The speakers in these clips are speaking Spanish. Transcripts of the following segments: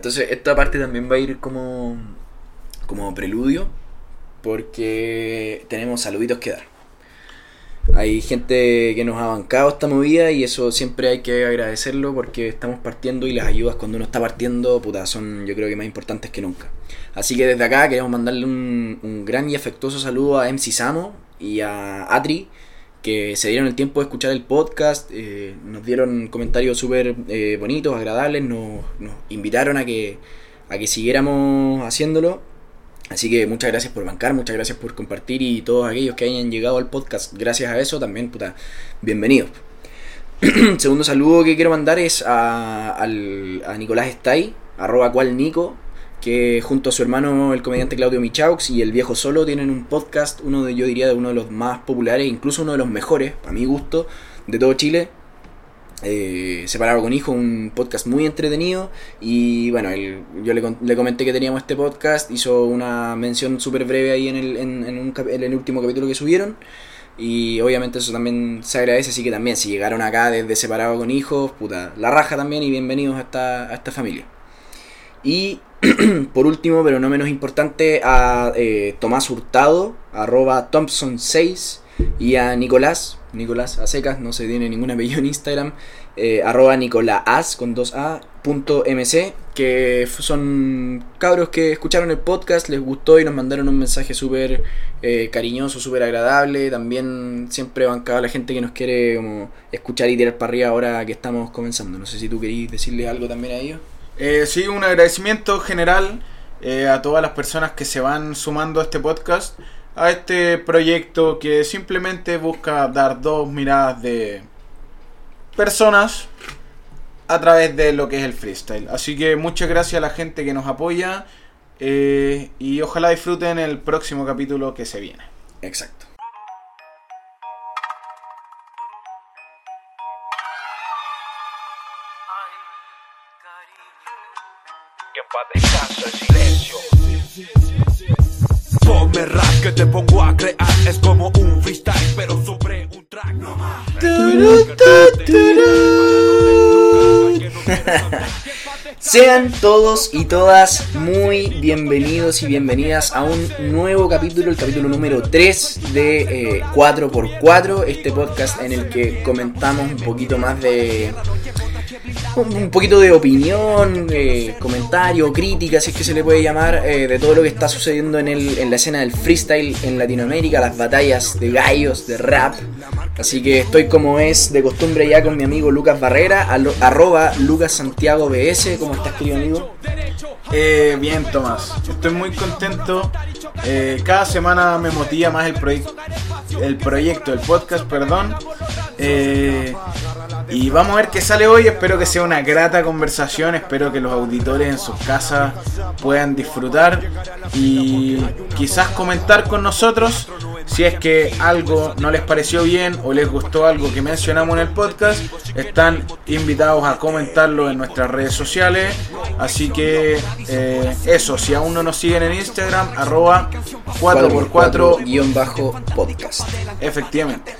entonces esta parte también va a ir como, como preludio, porque tenemos saluditos que dar. Hay gente que nos ha bancado esta movida y eso siempre hay que agradecerlo porque estamos partiendo y las ayudas cuando uno está partiendo, puta, son yo creo que más importantes que nunca. Así que desde acá queremos mandarle un, un gran y afectuoso saludo a MC Samo y a Atri que se dieron el tiempo de escuchar el podcast, eh, nos dieron comentarios súper eh, bonitos, agradables, nos, nos invitaron a que, a que siguiéramos haciéndolo. Así que muchas gracias por bancar, muchas gracias por compartir y todos aquellos que hayan llegado al podcast, gracias a eso también, puta, bienvenidos. Segundo saludo que quiero mandar es a, al, a Nicolás Stay, arroba cual Nico, que junto a su hermano el comediante Claudio Michaux y el viejo solo tienen un podcast, uno de yo diría de uno de los más populares, incluso uno de los mejores, a mi gusto, de todo Chile. Eh, separado con hijo, un podcast muy entretenido y bueno, él, yo le, le, comenté que teníamos este podcast, hizo una mención súper breve ahí en el, en, el último capítulo que subieron y obviamente eso también se agradece, así que también si llegaron acá desde separado con hijos, puta, la raja también y bienvenidos a esta, a esta familia. Y por último, pero no menos importante, a eh, Tomás Hurtado, arroba Thompson6, y a Nicolás, Nicolás Acecas, no se tiene ningún apellido en Instagram, eh, arroba Nicolás con 2A, punto MC, que son cabros que escucharon el podcast, les gustó y nos mandaron un mensaje súper eh, cariñoso, súper agradable. También siempre bancaba la gente que nos quiere como escuchar y tirar para arriba ahora que estamos comenzando. No sé si tú querías decirle algo también a ellos. Eh, sí, un agradecimiento general eh, a todas las personas que se van sumando a este podcast, a este proyecto que simplemente busca dar dos miradas de personas a través de lo que es el freestyle. Así que muchas gracias a la gente que nos apoya eh, y ojalá disfruten el próximo capítulo que se viene. Exacto. Ponme rap que te pongo a crear. Es como un freestyle pero sobre un track. No más. Sean todos y todas muy bienvenidos y bienvenidas a un nuevo capítulo, el capítulo número 3 de eh, 4x4, este podcast en el que comentamos un poquito más de un poquito de opinión, eh, comentario, crítica, si es que se le puede llamar, eh, de todo lo que está sucediendo en, el, en la escena del freestyle en Latinoamérica, las batallas de gallos, de rap. Así que estoy como es de costumbre ya con mi amigo Lucas Barrera, arroba Lucas Santiago BS. ¿Cómo estás, querido amigo? Eh, bien, Tomás. Estoy muy contento. Eh, cada semana me motiva más el, proye el proyecto, el podcast, perdón. Eh, y vamos a ver qué sale hoy. Espero que sea una grata conversación. Espero que los auditores en sus casas puedan disfrutar y quizás comentar con nosotros si es que algo no les pareció bien o les gustó algo que mencionamos en el podcast. Están invitados a comentarlo en nuestras redes sociales. Así que eh, eso, si aún no nos siguen en Instagram, arroba 4x4-podcast. Efectivamente.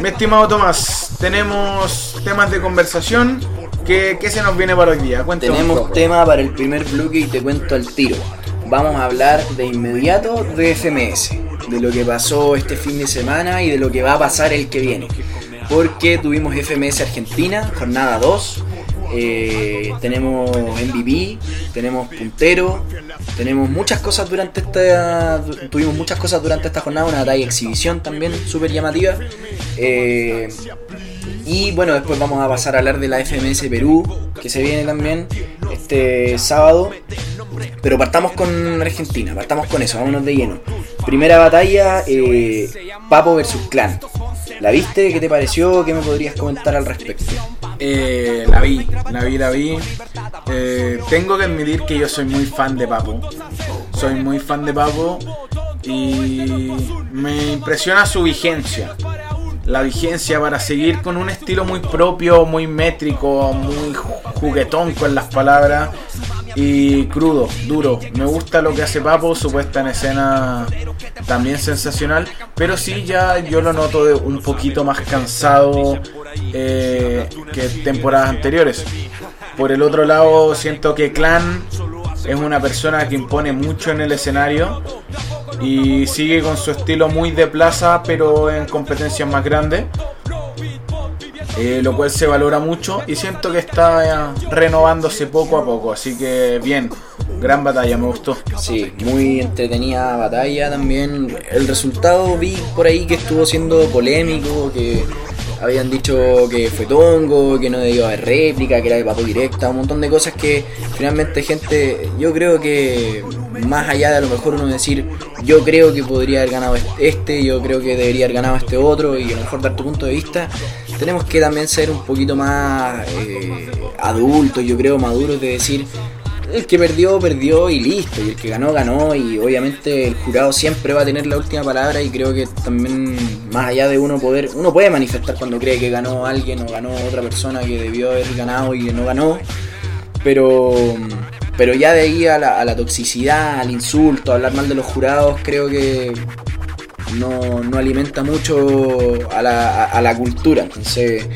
Mi estimado Tomás, tenemos temas de conversación. ¿Qué, qué se nos viene para hoy día? Cuéntame tenemos tema para el primer bloque y te cuento al tiro. Vamos a hablar de inmediato de FMS, de lo que pasó este fin de semana y de lo que va a pasar el que viene. Porque tuvimos FMS Argentina, jornada 2, eh, tenemos MVP, tenemos puntero, tenemos muchas cosas durante esta. Tuvimos muchas cosas durante esta jornada, una batalla exhibición también súper llamativa. Eh, y bueno, después vamos a pasar a hablar de la FMS Perú, que se viene también este sábado. Pero partamos con Argentina, partamos con eso, vámonos de lleno. Primera batalla, eh, Papo versus Clan. ¿La viste? ¿Qué te pareció? ¿Qué me podrías comentar al respecto? Eh, la vi, la vi, la vi. Eh, tengo que admitir que yo soy muy fan de Papo. Soy muy fan de Papo y me impresiona su vigencia. La vigencia para seguir con un estilo muy propio, muy métrico, muy juguetón con las palabras y crudo, duro. Me gusta lo que hace Papo, su puesta en escena también sensacional, pero sí ya yo lo noto de un poquito más cansado eh, que temporadas anteriores. por el otro lado, siento que Clan es una persona que impone mucho en el escenario y sigue con su estilo muy de plaza, pero en competencias más grandes. Eh, lo cual se valora mucho y siento que está eh, renovándose poco a poco, así que bien, gran batalla, me gustó. Sí, muy entretenida batalla también. El resultado vi por ahí que estuvo siendo polémico, que habían dicho que fue tongo, que no debió haber réplica, que era de papo directa, un montón de cosas que finalmente gente, yo creo que más allá de a lo mejor uno decir, yo creo que podría haber ganado este, yo creo que debería haber ganado este otro y a lo mejor dar tu punto de vista, tenemos que también ser un poquito más eh, adultos, yo creo, maduros de decir, el que perdió, perdió y listo. Y el que ganó, ganó. Y obviamente el jurado siempre va a tener la última palabra. Y creo que también, más allá de uno poder, uno puede manifestar cuando cree que ganó alguien o ganó otra persona que debió haber ganado y que no ganó. Pero, pero ya de ahí a la, a toxicidad, al insulto, a hablar mal de los jurados, creo que no, no alimenta mucho a la, a la cultura. Entonces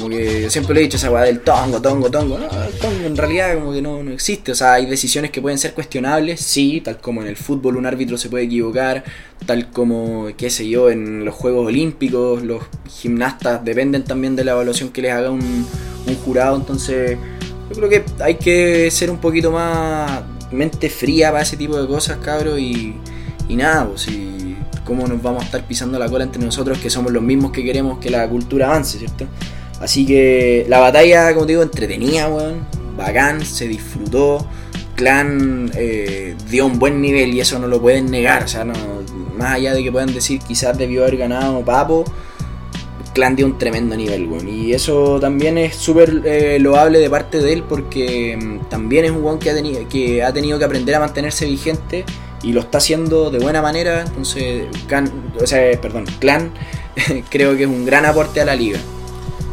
como que yo siempre le he dicho esa weá del tongo, tongo, tongo. No, el tongo en realidad como que no, no existe. O sea, hay decisiones que pueden ser cuestionables, sí, tal como en el fútbol un árbitro se puede equivocar, tal como, qué sé yo, en los Juegos Olímpicos, los gimnastas dependen también de la evaluación que les haga un, jurado. Entonces, yo creo que hay que ser un poquito más mente fría para ese tipo de cosas, cabros, y, y nada, pues si cómo nos vamos a estar pisando la cola entre nosotros que somos los mismos que queremos que la cultura avance, ¿cierto? Así que la batalla, como te digo, entretenida, weón. Bacán, se disfrutó. Clan eh, dio un buen nivel y eso no lo pueden negar. O sea, no, más allá de que puedan decir quizás debió haber ganado Papo, Clan dio un tremendo nivel, weón. Y eso también es súper eh, loable de parte de él porque mm, también es un weón que ha, tenido, que ha tenido que aprender a mantenerse vigente y lo está haciendo de buena manera. Entonces, o sea, perdón, Clan creo que es un gran aporte a la liga.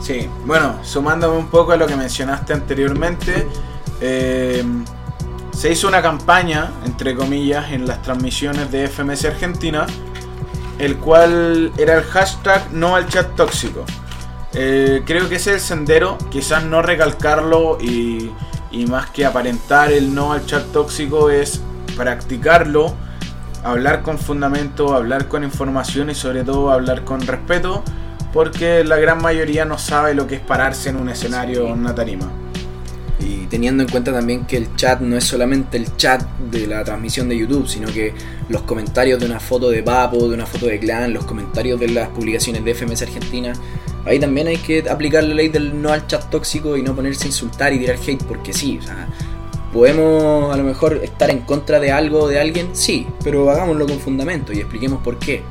Sí, bueno, sumándome un poco a lo que mencionaste anteriormente, eh, se hizo una campaña, entre comillas, en las transmisiones de FMS Argentina, el cual era el hashtag no al chat tóxico. Eh, creo que ese es el sendero, quizás no recalcarlo y, y más que aparentar el no al chat tóxico es practicarlo, hablar con fundamento, hablar con información y sobre todo hablar con respeto porque la gran mayoría no sabe lo que es pararse en un escenario en una tarima. Y teniendo en cuenta también que el chat no es solamente el chat de la transmisión de YouTube, sino que los comentarios de una foto de Papo, de una foto de Clan, los comentarios de las publicaciones de FMS Argentina, ahí también hay que aplicar la ley del no al chat tóxico y no ponerse a insultar y tirar hate, porque sí, o sea, podemos a lo mejor estar en contra de algo o de alguien, sí, pero hagámoslo con fundamento y expliquemos por qué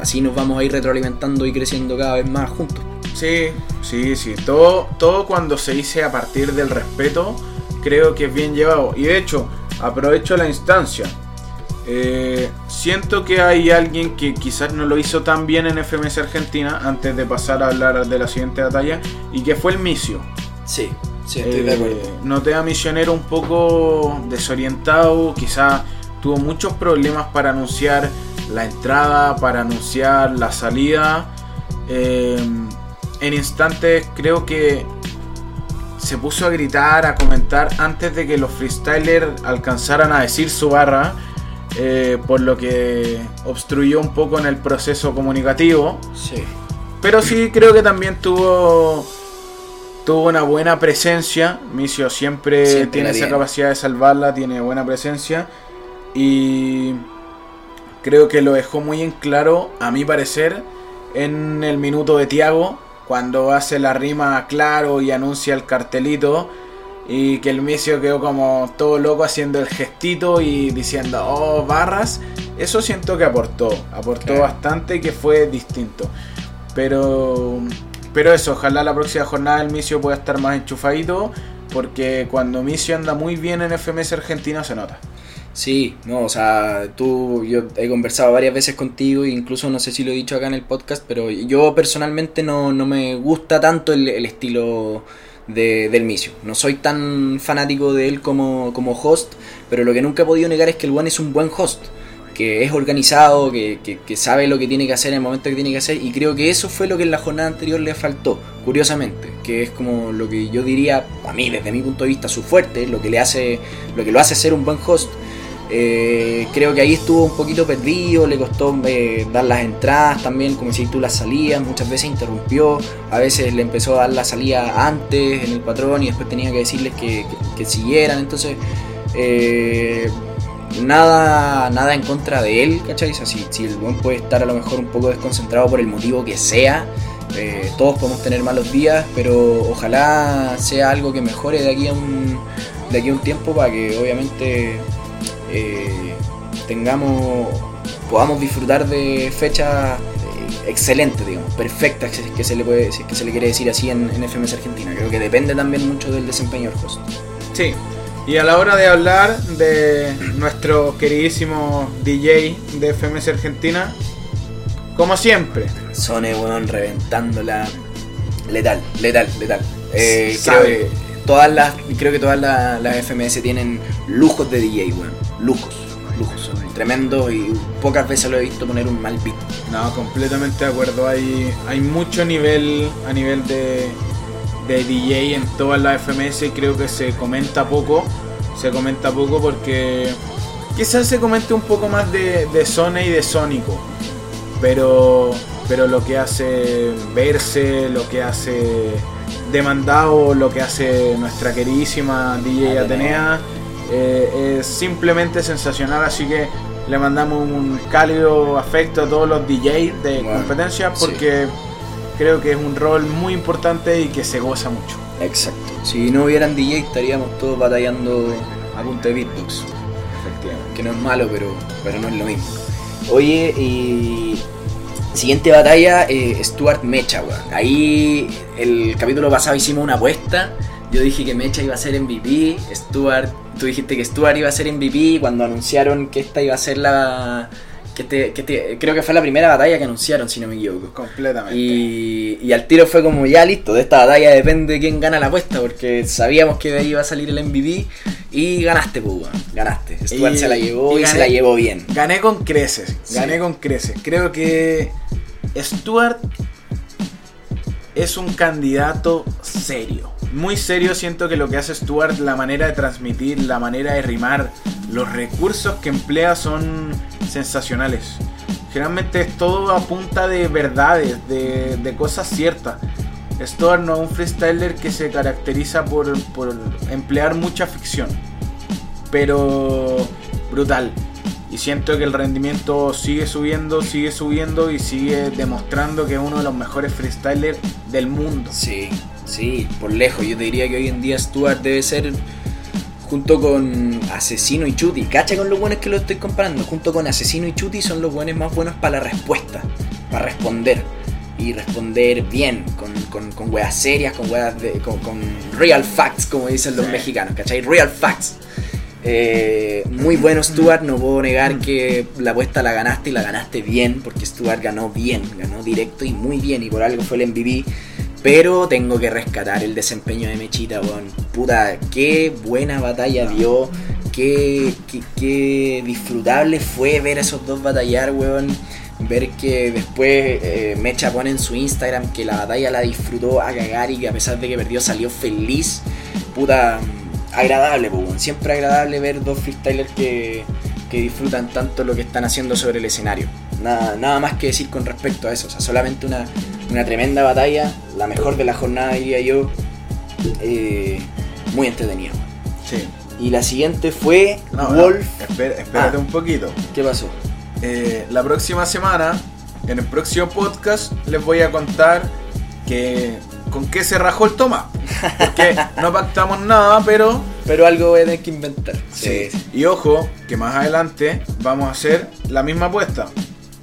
así nos vamos a ir retroalimentando y creciendo cada vez más juntos. Sí, sí, sí. Todo, todo cuando se dice a partir del respeto, creo que es bien llevado. Y de hecho, aprovecho la instancia. Eh, siento que hay alguien que quizás no lo hizo tan bien en FMS Argentina, antes de pasar a hablar de la siguiente batalla, y que fue el Misio. Sí, sí, estoy de acuerdo. Eh, noté a Misionero un poco desorientado, quizás tuvo muchos problemas para anunciar la entrada, para anunciar la salida. Eh, en instantes creo que se puso a gritar, a comentar antes de que los freestylers alcanzaran a decir su barra, eh, por lo que obstruyó un poco en el proceso comunicativo. Sí. Pero sí creo que también tuvo tuvo una buena presencia. Misio siempre, Siempre tiene esa capacidad de salvarla, tiene buena presencia y creo que lo dejó muy en claro, a mi parecer, en el minuto de Tiago, cuando hace la rima claro y anuncia el cartelito. Y que el Misio quedó como todo loco haciendo el gestito y diciendo, oh, barras. Eso siento que aportó, aportó bastante y que fue distinto. Pero, pero eso, ojalá la próxima jornada el Misio pueda estar más enchufadito. Porque cuando Misio anda muy bien en FMS Argentina se nota. Sí, no, o sea, tú, yo he conversado varias veces contigo, incluso no sé si lo he dicho acá en el podcast, pero yo personalmente no, no me gusta tanto el, estilo de, del Misio. No soy tan fanático de él como, como host, pero lo que nunca he podido negar es que el One es un buen host, que es organizado, que, que, que sabe lo que tiene que hacer en el momento que tiene que hacer, y creo que eso fue lo que en la jornada anterior le faltó. curiosamente, que es como lo que yo diría, a mí desde mi punto de vista, su fuerte, lo que le hace, lo que lo hace ser un buen host. Eh, creo que ahí estuvo un poquito perdido, le costó eh, dar las entradas también, como si tú las salías, muchas veces interrumpió, a veces le empezó a dar la salida antes en el patrón y después tenía que decirles que, siguieran, entonces eh, nada, nada en contra de él, ¿cachai? Si, el buen puede estar a lo mejor un poco desconcentrado por el motivo que sea, todos podemos tener malos días, pero ojalá sea algo que mejore de aquí a de aquí a un tiempo para que obviamente eh, tengamos, podamos disfrutar de fechas eh, excelentes, digamos, perfectas, si es que se le puede, si es que se le quiere decir así en, en FMS Argentina. Creo que depende también mucho del desempeño del host. Sí. Y a la hora de hablar de nuestro queridísimo DJ de FMS Argentina, como siempre, Sone, weón, reventándola. Letal, letal, letal. Eh, creo, que todas las, creo que todas las, las FMS tienen lujos de DJ, weón. Lujos, lujos. Son tremendos y pocas veces lo he visto poner un mal beat. no, completamente de acuerdo. Hay, hay mucho nivel a nivel de, de DJ en todas las FMS y creo que se comenta poco. Se comenta poco porque quizás se comente un poco más de, de Sone y de Sónico. Pero, pero lo que hace Verse, lo que hace Demandado, lo que hace nuestra queridísima DJ Atenea. Atenea, eh, es simplemente sensacional. Así que le mandamos un cálido afecto a todos los DJs de Bueno, competencia sí. porque creo que es un rol muy importante y que se goza mucho. Exacto. Si no hubieran DJ estaríamos todos batallando a punta de beatbox. Efectivamente. que no es malo, pero, pero no es lo mismo. Oye, y siguiente batalla, eh, Stuart Mecha, weón. Ahí el capítulo pasado hicimos una apuesta. Yo dije que Mecha iba a ser MVP, Stuart, tú dijiste que Stuart iba a ser MVP cuando anunciaron que esta iba a ser la... Que que creo que fue la primera batalla que anunciaron, si no me equivoco. Completamente. Y, y al tiro fue como ya listo, de esta batalla depende de quién gana la apuesta, porque sabíamos que de ahí iba a salir el MVP y ganaste, pues, ganaste. Stuart Y- se la llevó y, y se la llevó bien. Gané con creces, Sí. gané con creces. Creo que Stuart es un candidato serio. Muy serio siento que lo que hace Stuart, la manera de transmitir, la manera de rimar, los recursos que emplea son sensacionales. Generalmente es todo a punta de verdades, de, de cosas ciertas. Stuart no es un freestyler que se caracteriza por, por emplear mucha ficción. Pero brutal. Y siento que el rendimiento sigue subiendo, sigue subiendo y sigue demostrando que es uno de los mejores freestylers del mundo. Sí, sí, por lejos. Yo te diría que hoy en día Stuart debe ser, junto con Asesino y Chuti, cacha con los buenos que lo estoy comparando, junto con Asesino y Chuti son los buenos más buenos para la respuesta, para responder. Y responder bien, con, con, con weas serias, con weas de, con, con real facts, como dicen los Sí. mexicanos, ¿cachai? Real facts. Eh, muy bueno Stuart, no puedo negar que la apuesta la ganaste y la ganaste bien, porque Stuart ganó bien, ganó directo y muy bien, y por algo fue el MVP. Pero tengo que rescatar el desempeño de Mechita, weón. Puta, qué buena batalla dio, qué, qué, disfrutable fue ver a esos dos batallar, weón. Ver que después eh, Mecha pone en su Instagram que la batalla la disfrutó a cagar y que a pesar de que perdió salió feliz. Puta, agradable, weón. siempre agradable ver dos freestylers que, que disfrutan tanto lo que están haciendo sobre el escenario. Nada, nada más que decir con respecto a eso, o sea, solamente una, una tremenda batalla, la mejor de la jornada diría yo, eh, muy entretenida. Sí. Y la siguiente fue No, Wolf. no, espérate Ah. un poquito. ¿Qué pasó? Eh, la próxima semana, en el próximo podcast, les voy a contar que con qué se rajó el toma. Porque no pactamos nada, pero Pero algo voy a tener que inventar. Sí. Y ojo, que más adelante vamos a hacer la misma apuesta,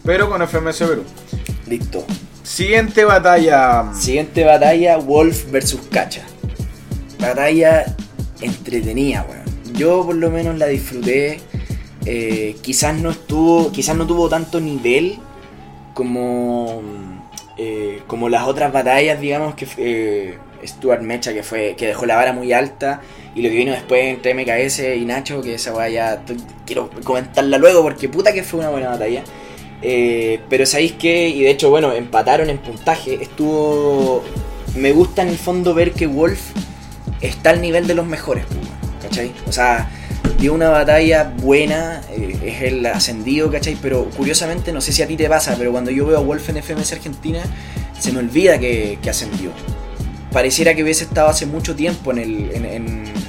pero con FMS Perú. Listo. Siguiente batalla. Siguiente batalla, Wolf versus Cacha. Batalla entretenida, weón. Yo por lo menos la disfruté. Eh, quizás no estuvo. Quizás no tuvo tanto nivel como. Eh, como las otras batallas, digamos, que eh, Stuart Mecha, que fue. que dejó la vara muy alta. Y lo que vino después entre MKS y Nacho, que esa weá ya quiero comentarla luego porque puta que fue una buena batalla. Eh, pero sabéis que, y de hecho, bueno, empataron en puntaje. Estuvo me gusta en el fondo ver que Wolf está al nivel de los mejores, pues, ¿cachai? O sea, dio una batalla buena, eh, es el ascendido, ¿cachai? Pero curiosamente, no sé si a ti te pasa, pero cuando yo veo a Wolf en FMS Argentina, se me olvida que, que ascendió. Pareciera que hubiese estado hace mucho tiempo en, el,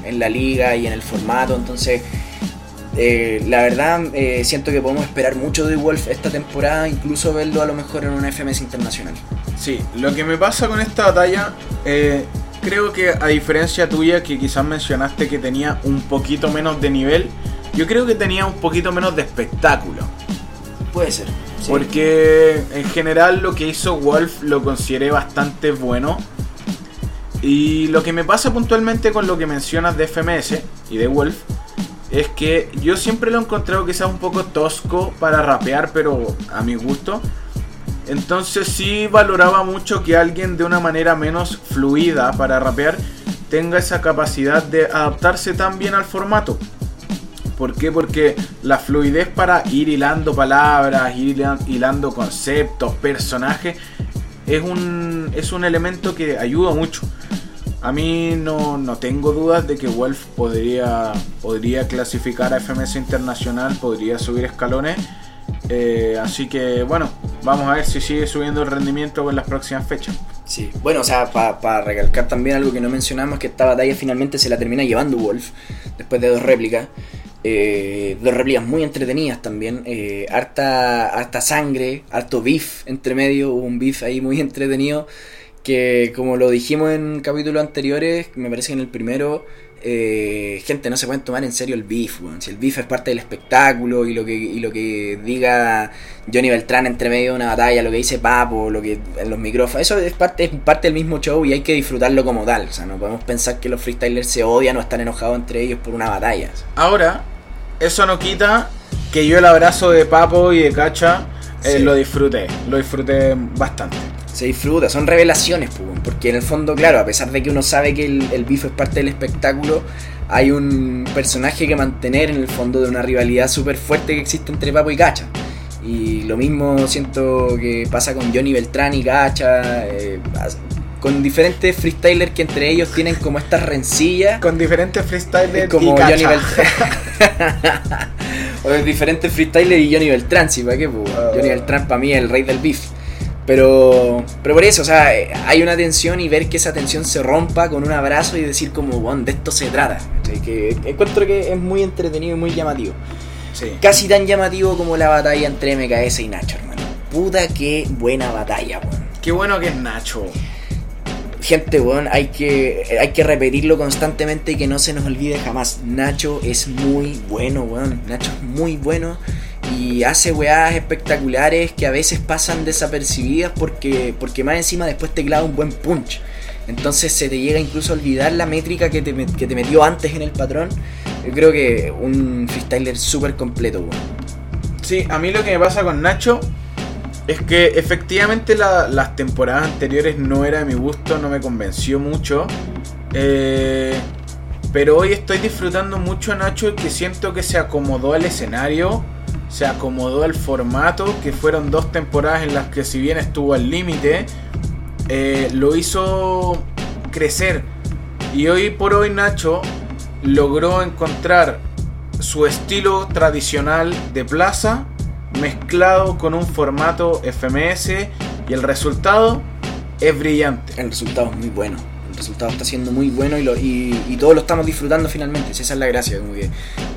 en, la liga y en el formato, entonces eh, la verdad eh, siento que podemos esperar mucho de Wolf esta temporada, incluso verlo a lo mejor en una FMS internacional. Sí, lo que me pasa con esta batalla, creo que a diferencia tuya, que quizás mencionaste que tenía un poquito menos de nivel, yo creo que tenía un poquito menos de espectáculo. Puede ser. sí. Porque en general lo que hizo Wolf lo consideré bastante bueno. Y lo que me pasa puntualmente con lo que mencionas de FMS y de Wolf es que yo siempre lo he encontrado quizás un poco tosco para rapear, pero a mi gusto. Entonces sí valoraba mucho que alguien de una manera menos fluida para rapear tenga esa capacidad de adaptarse tan bien al formato. ¿Por qué? Porque la fluidez para ir hilando palabras, ir hila- hilando conceptos, personajes, es un, es un elemento que ayuda mucho. A mí no, no tengo dudas de que Wolf podría, podría clasificar a FMS Internacional, podría subir escalones. Eh, así que bueno, vamos a ver si sigue subiendo el rendimiento en las próximas fechas. Sí, bueno, o sea, para recalcar también algo que no mencionamos, que esta batalla finalmente se la termina llevando Wolf, después de dos réplicas. Eh, dos réplicas muy entretenidas también, eh, harta, harta sangre, harto beef entre medio, hubo un beef ahí muy entretenido, que como lo dijimos en capítulos anteriores, me parece que en el primero, eh, gente, no se pueden tomar en serio el beef, si el beef es parte del espectáculo y lo que, y lo que diga Johnny Beltrán entre medio de una batalla, lo que dice Papo, lo que en los micrófonos, eso es parte, es parte del mismo show y hay que disfrutarlo como tal. O sea, no podemos pensar que los freestylers se odian o están enojados entre ellos por una batalla. Ahora, eso no quita que yo el abrazo de Papo y de Cacha eh, Sí. lo disfruté, lo disfruté bastante. Se disfruta, son revelaciones, pues, porque en el fondo, claro, a pesar de que uno sabe que el, el beef es parte del espectáculo, hay un personaje que mantener en el fondo de una rivalidad súper fuerte que existe entre Papo y Cacha. Y lo mismo siento que pasa con Johnny Beltrán y Cacha, eh, con diferentes freestylers que entre ellos tienen como estas rencillas. Con diferentes freestylers como y Johnny. Beltrán. o diferentes freestylers y Johnny Beltrán, sí, ¿para qué? po? Ah. Johnny Beltrán para mí es el rey del beef. Pero, pero por eso, o sea, eh, hay una tensión y ver que esa tensión se rompa con un abrazo y decir como, bueno, de esto se trata. Que encuentro que es muy entretenido y muy llamativo. Sí. Casi tan llamativo como la batalla entre MKS y Nacho, hermano. Puta que buena batalla, weón. Qué bueno que es Nacho. Gente, weón, hay que, hay que repetirlo constantemente y que no se nos olvide jamás. Nacho es muy bueno, weón. Nacho es muy bueno y hace weadas espectaculares que a veces pasan desapercibidas porque, porque más encima después te clava un buen punch. Entonces se te llega incluso a olvidar la métrica que te, que te metió antes en el patrón. Yo creo que un freestyler súper completo, weón. Sí, a mí lo que me pasa con Nacho es que efectivamente la- las temporadas anteriores no era de mi gusto, no me convenció mucho. Eh, pero hoy estoy disfrutando mucho a Nacho que siento que se acomodó al escenario, se acomodó al formato, que fueron dos temporadas en las que si bien estuvo al límite, eh, lo hizo crecer. Y hoy por hoy Nacho logró encontrar su estilo tradicional de plaza mezclado con un formato FMS y el resultado es brillante. El resultado es muy bueno. El resultado está siendo muy bueno y, lo- y, todos lo estamos disfrutando finalmente. Esa es la gracia.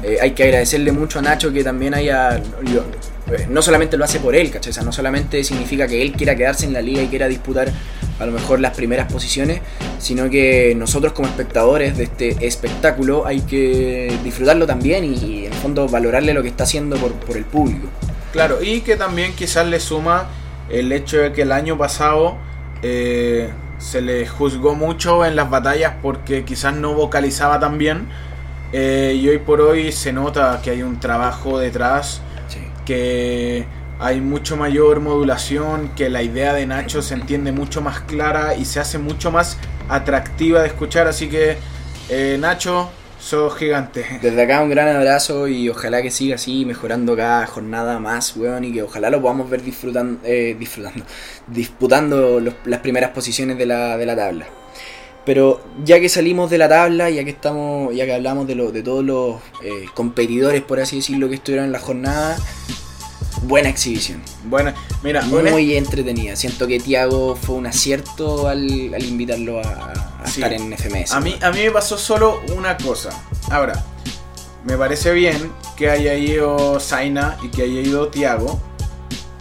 Eh, hay que agradecerle mucho a Nacho que también haya. eh, no solamente lo hace por él, ¿cachai? No solamente significa que él quiera quedarse en la liga y quiera disputar a lo mejor las primeras posiciones, sino que nosotros como espectadores de este espectáculo hay que disfrutarlo también y, y, en fondo valorarle lo que está haciendo por el público. Claro, y que también quizás le suma el hecho de que el año pasado eh, se le juzgó mucho en las batallas porque quizás no vocalizaba tan bien. eh, y hoy por hoy se nota que hay un trabajo detrás Sí. que hay mucho mayor modulación, que la idea de Nacho se entiende mucho más clara y se hace mucho más atractiva de escuchar. Así que, eh, Nacho, sos gigante. Desde acá un gran abrazo y ojalá que siga así, mejorando cada jornada más, weón, y que ojalá lo podamos ver disfrutando, eh, disfrutando disputando las primeras posiciones de la, de la tabla. Pero ya que salimos de la tabla, ya que estamos, ya que hablamos de, lo, de todos los eh, competidores, por así decirlo, que estuvieron en la jornada, buena exhibición. Bueno, mira, honest- Muy entretenida. Siento que Tiago fue un acierto al, al invitarlo a, a Sí. estar en FMS. A mí, a mí me pasó solo una cosa. Ahora, me parece bien que haya ido Zaina y que haya ido Tiago.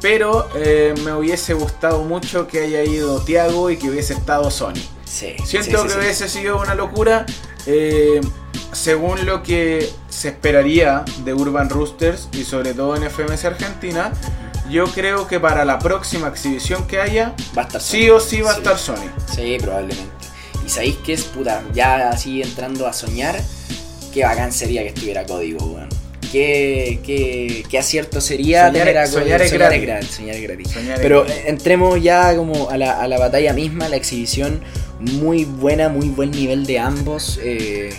Pero eh, me hubiese gustado mucho que haya ido Tiago y que hubiese estado Sony. Sí, Siento sí, que hubiese sido una locura. eh, según lo que se esperaría de Urban Roosters y sobre todo en FMS Argentina, yo creo que para la próxima exhibición que haya, Va a estar sí Sony. o sí va a estar Sony. Sí, probablemente. Y sabéis que es puta, ya así entrando a soñar, qué bacán sería que estuviera código, weón. Qué, qué, qué acierto sería Soñar- tener a soñar es gratis. soñar es gratis. Soñar es Pero gratis. eh, entremos ya como a la, a la batalla misma, la exhibición muy buena, muy buen nivel de ambos. eh,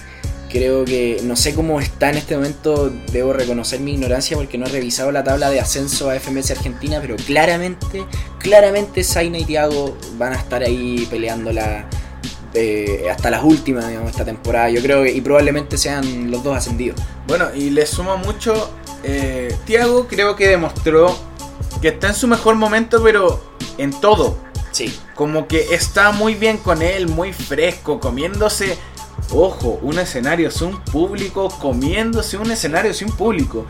creo que no sé cómo está en este momento, debo reconocer mi ignorancia porque no he revisado la tabla de ascenso a FMS Argentina, pero claramente, claramente Zaina y Tiago van a estar ahí peleándola eh, hasta las últimas, digamos, esta temporada. Yo creo que, y probablemente sean los dos ascendidos. Bueno, y le sumo mucho. Eh, Tiago creo que demostró que está en su mejor momento, pero en todo. Sí, Como que está muy bien con él, muy fresco, comiéndose. Ojo, un escenario sin público, comiéndose un escenario sin público.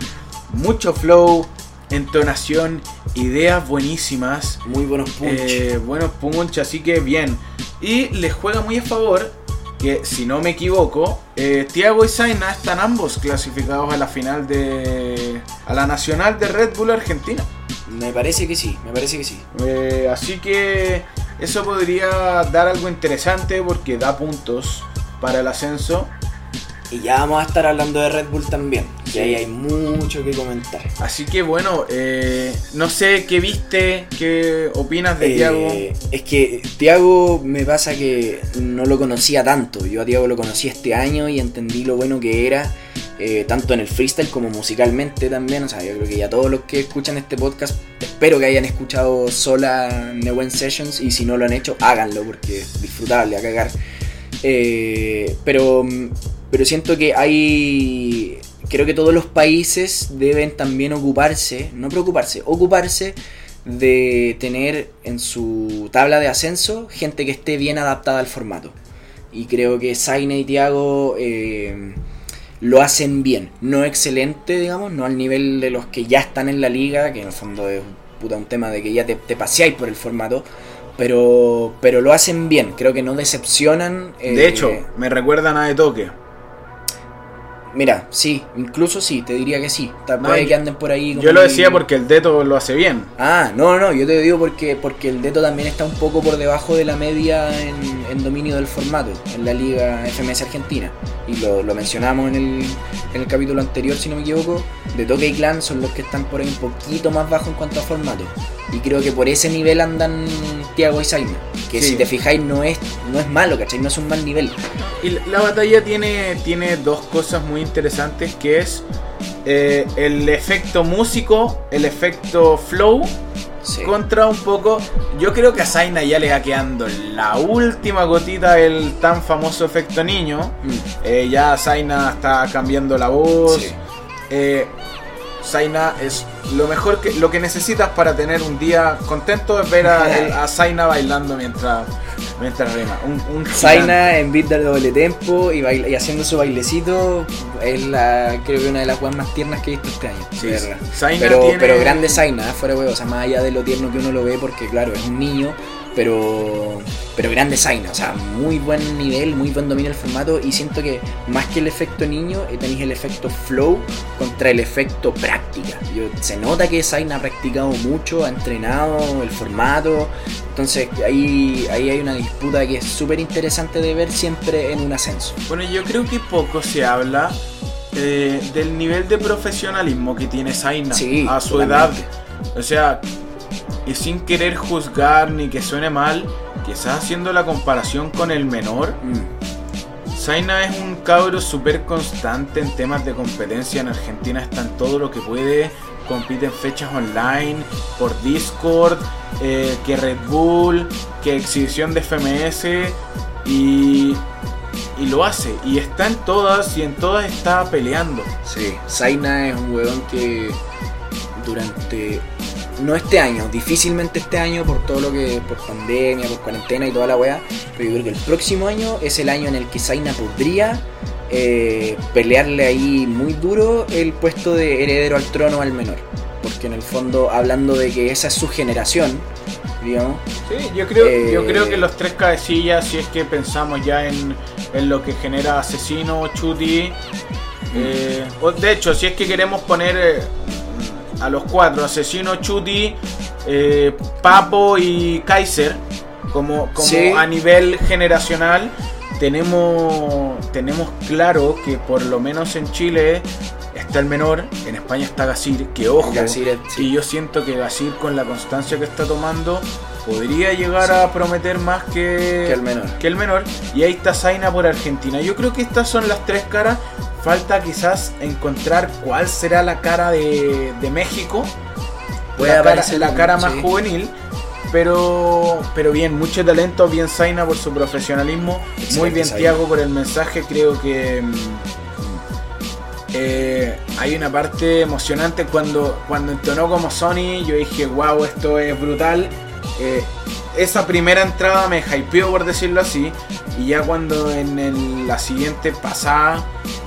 Mucho flow, entonación, ideas buenísimas. muy buenos punch. Eh, buenos punch, así que bien. Y les juega muy a favor que, si no me equivoco, eh, Thiago y Zaina están ambos clasificados a la final de. a la nacional de Red Bull Argentina. me parece que sí, me parece que sí. Eh, así que eso podría dar algo interesante porque da puntos para el ascenso. Y ya vamos a estar hablando de Red Bull también, que Sí. ahí hay mucho que comentar. Así que bueno, eh, no sé qué viste, qué opinas de Eh, Thiago. es que Tiago me pasa que no lo conocía tanto. Yo a Tiago lo conocí este año y entendí lo bueno que era, eh, tanto en el freestyle como musicalmente también. O sea, yo creo que ya todos los que escuchan este podcast, espero que hayan escuchado sola Newen Sessions y si no lo han hecho, háganlo porque es disfrutable a cagar. Eh, pero, pero siento que hay. Creo que todos los países deben también ocuparse, no preocuparse, ocuparse de tener en su tabla de ascenso gente que esté bien adaptada al formato. Y creo que Zaina y Tiago eh, lo hacen bien. No excelente, digamos, no al nivel de los que ya están en la liga, que en el fondo es puta, un tema de que ya te paseáis por el formato. Pero, pero lo hacen bien, creo que no decepcionan. eh, de hecho, me recuerdan a De Toque. Mira, sí, incluso sí, te diría que sí. No, puede que anden por ahí. como Yo lo decía porque el Deto lo hace bien. Ah, no, no, yo te digo porque, porque el Deto también está un poco por debajo de la media en, en dominio del formato, en la liga FMS Argentina. Y lo, lo mencionamos en el, en el capítulo anterior, si no me equivoco. De Toque y Clan son los que están por ahí un poquito más bajo en cuanto a formato. Y creo que por ese nivel andan Tiago y Zaina. Que Sí. si te fijáis no es, no es malo, ¿cachai? No es un mal nivel. Y la- la batalla tiene, tiene dos cosas muy interesantes, que es eh, el efecto músico, el efecto flow, Sí. contra un poco... Yo creo que a Zaina ya le va quedando la última gotita el tan famoso efecto niño. Mm, Eh, ya Zaina está cambiando la voz. Sí. Eh, Zaina es lo mejor que lo que necesitas para tener un día contento es ver a, el- a Zaina bailando mientras mientras rima. Un, un. Zaina en beat de doble tempo y, baila- y haciendo su bailecito es la creo que una de las cosas más tiernas que he visto este año. Sí, de verdad. Zaina pero, tiene- pero grande Zaina, ¿eh? fuera huevo, o sea, más allá de lo tierno que uno lo ve, porque claro, es un niño, pero pero grande Zaina, o sea, muy buen nivel, muy buen dominio del formato y siento que más que el efecto niño, eh, tenéis el efecto flow contra el efecto práctica. Yo, se nota que Zaina ha practicado mucho, ha entrenado el formato, entonces ahí, ahí hay una disputa que es súper interesante de ver siempre en un ascenso. Bueno, yo creo que poco se habla eh, del nivel de profesionalismo que tiene Zaina Sí, a su totalmente. edad. O sea, y sin querer juzgar ni que suene mal, quizás haciendo la comparación con el menor, Mm, Zaina es un cabro súper constante en temas de competencia. En Argentina está en todo lo que puede. Compite en fechas online, por Discord, eh, que Red Bull, que exhibición de FMS. Y, y lo hace. Y está en todas y en todas está peleando. Sí, Zaina es un weón que durante no este año, difícilmente este año por todo lo que por pandemia, por cuarentena y toda la weá, pero yo creo que el próximo año es el año en el que Zaina podría eh, pelearle ahí muy duro el puesto de heredero al trono al menor, porque en el fondo hablando de que esa es su generación, digamos, Sí, yo creo, yo Eh, creo que los tres cabecillas, si es que pensamos ya en, en lo que genera Asesino, Chuti. eh, o de hecho, si es que queremos poner eh, a los cuatro, Asesino, Chuti, eh, Papo y Kaiser, como, como Sí. a nivel generacional, tenemos, tenemos claro que por lo menos en Chile está el menor, en España está Gasir, que ojo, Gasir sí. y yo siento que Gasir con la constancia que está tomando podría llegar a prometer más que, Que el menor. que el menor. Y ahí está Zaina por Argentina. Yo creo que estas son las tres caras. Falta quizás encontrar cuál será la cara de, de México. Puede la cara, aparecer la cara más sí. juvenil. Pero, pero bien, mucho talento, bien Zaina por su profesionalismo, muy bien. Tiago por el mensaje, creo que mm, eh, hay una parte emocionante cuando, cuando entonó como Sony, yo dije, wow, esto es brutal. Eh, esa primera entrada me hypeó, por decirlo así, y ya cuando en el- la siguiente pasada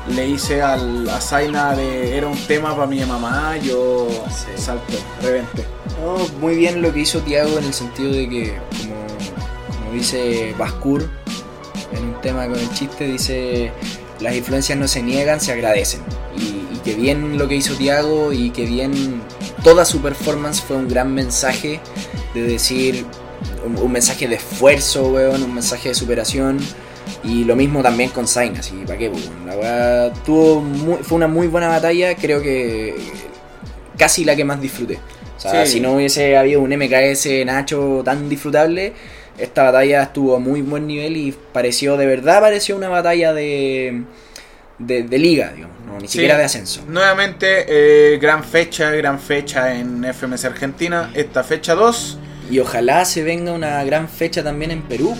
le hice al, a Zaina de era un tema para mi mamá, yo Sí. salté, reventé. No, muy bien lo que hizo Tiago en el sentido de que, como, como dice Baskur en un tema con el chiste, dice las influencias no se niegan, se agradecen. Y, y que bien lo que hizo Tiago y que bien toda su performance fue un gran mensaje de decir, un, un mensaje de esfuerzo, weón, un mensaje de superación. Y lo mismo también con Zayn, así, ¿para qué? weón? La weá tuvo muy- fue una muy buena batalla, creo que casi la que más disfruté. O sea, Sí. si no hubiese habido un MKS Nacho tan disfrutable, esta batalla estuvo a muy buen nivel y pareció, de verdad pareció una batalla de, de, de liga, digamos, no, ni Sí. siquiera de ascenso. Nuevamente, eh, gran fecha, gran fecha en FMS Argentina, esta fecha 2. Y ojalá se venga una gran fecha también en Perú.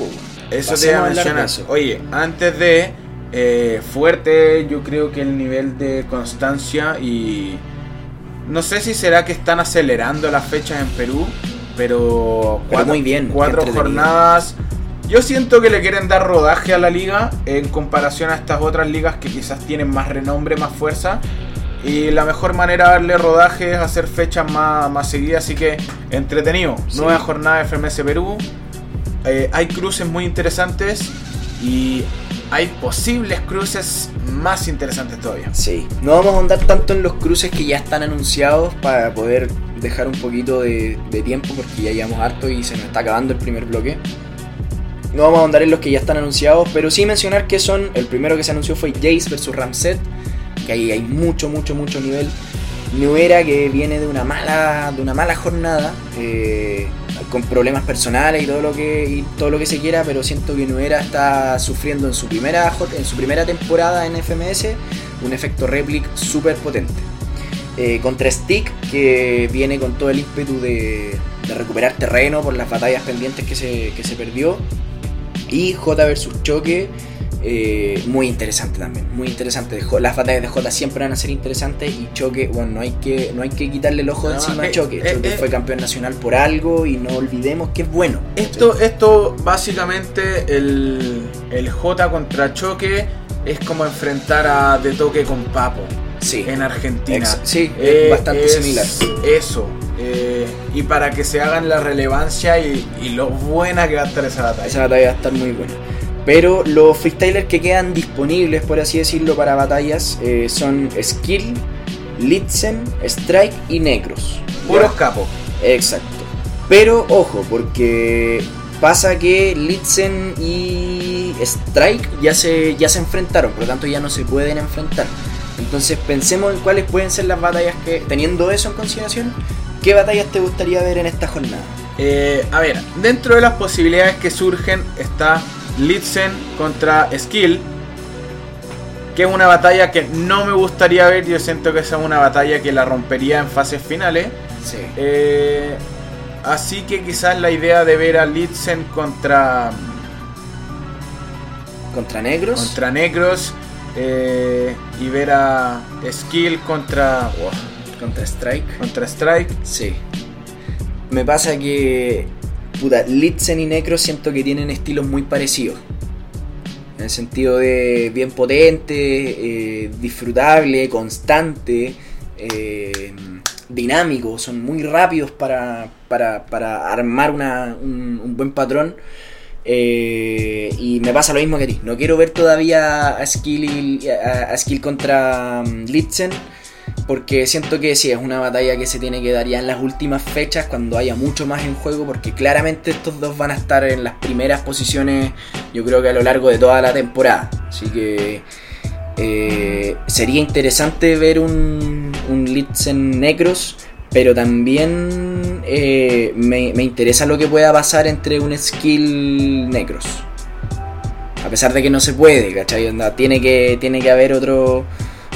Eso te iba a mencionar. eso. Oye, antes de eh, fuerte, yo creo que el nivel de constancia y no sé si será que están acelerando las fechas en Perú, pero cuatro, muy bien, cuatro jornadas. Yo siento que le quieren dar rodaje a la liga en comparación a estas otras ligas que quizás tienen más renombre, más fuerza. Y la mejor manera de darle rodaje es hacer fechas más, más seguidas, así que entretenido. Sí. Nueva jornada de FMS Perú. Eh, hay cruces muy interesantes y hay posibles cruces más interesantes todavía. Sí, no vamos a ahondar tanto en los cruces que ya están anunciados para poder dejar un poquito de, tiempo porque ya llevamos harto y se nos está acabando el primer bloque. No vamos a ahondar en los que ya están anunciados, pero sí mencionar que son, el primero que se anunció fue Jace versus Ramset, que ahí hay mucho, mucho, mucho nivel. New Era que viene de una mala, de una mala jornada, eh, con problemas personales y todo lo que y todo lo que se quiera, pero siento que New Era está sufriendo en su primera en su primera temporada en FMS un efecto replic súper potente. Eh, contra Stick, que viene con todo el ímpetu de, de recuperar terreno por las batallas pendientes que se, que se perdió. Y J versus Choque, eh, muy interesante también, muy interesante. Las batallas de J siempre van a ser interesantes y Choque, bueno, no hay que, no hay que quitarle el ojo de No, encima a eh, Choque. Choque fue campeón nacional por algo y no olvidemos que es bueno. Esto, esto básicamente, el, el J contra Choque es como enfrentar a De Toque con Papo sí, en Argentina. Ex- sí, Eh, es bastante es similar. Eso. eh, y para que se hagan la relevancia y, y lo buena que va a estar esa batalla. Esa batalla va a estar muy buena. Pero los freestylers que quedan disponibles, por así decirlo, para batallas eh, son Skill, Litzen, Strike y Necros. Puros capos. Exacto. Pero ojo, porque pasa que Litzen y Strike ya se, ya se enfrentaron, por lo tanto ya no se pueden enfrentar. Entonces pensemos en cuáles pueden ser las batallas que, teniendo eso en consideración, ¿qué batallas te gustaría ver en esta jornada? Eh, a ver, dentro de las posibilidades que surgen está Litzen contra Skill. que es una batalla que no me gustaría ver. Yo siento que esa es una batalla que la rompería en fases finales. Sí. Eh, así que quizás la idea de ver a Litzen contra, Contra negros. contra Negros eh, y ver a Skill contra, Contra Strike. contra Strike. Sí. Me pasa que. Puta, Litzen y Necro siento que tienen estilos muy parecidos. En el sentido de bien potente, eh, disfrutable, constante, eh, dinámico. Son muy rápidos para, para, para armar una- un, un buen patrón. Eh, y me pasa lo mismo que a ti. No quiero ver todavía a Skill, y- a, Skill contra um, Litzen. Porque siento que sí, es una batalla que se tiene que dar ya en las últimas fechas, cuando haya mucho más en juego, porque claramente estos dos van a estar en las primeras posiciones, yo creo que a lo largo de toda la temporada. Así que eh, sería interesante ver un, un Litzen Necros, pero también eh, me, me interesa lo que pueda pasar entre un Skill Necros. A pesar de que no se puede, ¿cachai? Tiene, que, tiene que haber otro...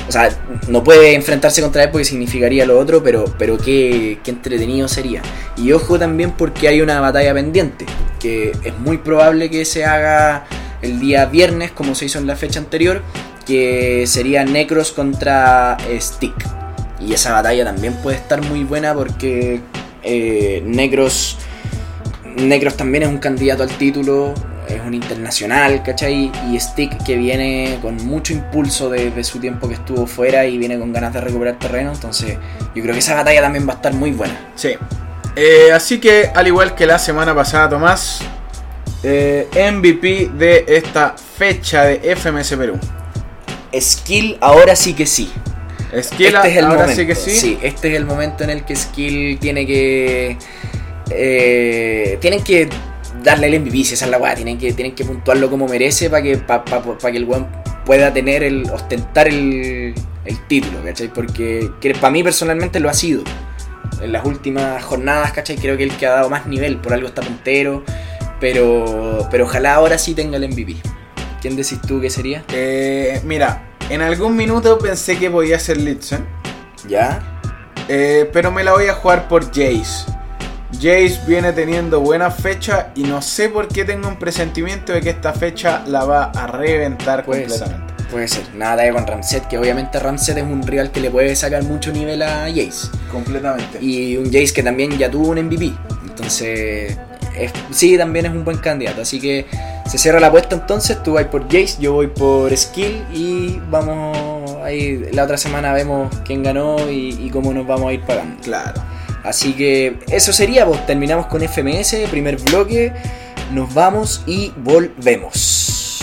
O sea, no puede enfrentarse contra él porque significaría lo otro, pero, pero qué, qué entretenido sería. Y ojo también porque hay una batalla pendiente, que es muy probable que se haga el día viernes, como se hizo en la fecha anterior, que sería Necros contra Stick. Y esa batalla también puede estar muy buena porque eh, Necros, Necros también es un candidato al título, es un internacional, ¿cachai? Y Stick que viene con mucho impulso de, de su tiempo que estuvo fuera y viene con ganas de recuperar terreno, entonces yo creo que esa batalla también va a estar muy buena. Sí. Eh, así que, al igual que la semana pasada, Tomás, eh, MVP de esta fecha de FMS Perú. Skill ahora sí que sí. Esquiela, este es el ahora momento. sí que sí. este es el momento en el que Skill tiene que. eh, tienen que darle el MVP, si esa es la weá. Tienen que, tienen que puntuarlo como merece para que, pa- pa- pa que el weón pueda tener el. ostentar el, el título, ¿cachai? Porque para mí personalmente lo ha sido. En las últimas jornadas, ¿cachai? Creo que el que ha dado más nivel, por algo está puntero. Pero, pero ojalá ahora sí tenga el MVP. ¿Quién decís tú que sería? Eh, mira, en algún minuto pensé que podía ser Litzen, ¿Ya? eh, pero me la voy a jugar por Jace. Jace viene teniendo buena fecha y no sé por qué tengo un presentimiento de que esta fecha la va a reventar Puede ser. completamente. Puede ser. Nada de con Ramset, que obviamente Ramset es un rival que le puede sacar mucho nivel a Jace. Completamente. Y un Jace que también ya tuvo un MVP. Entonces, es- sí, también es un buen candidato. Así que se cierra la apuesta entonces. Tú vas por Jace, yo voy por Skill. Y vamos ahí. La otra semana vemos quién ganó y, y cómo nos vamos a ir pagando. Claro. Así que eso sería, pues terminamos con FMS, primer bloque. Nos vamos y volvemos.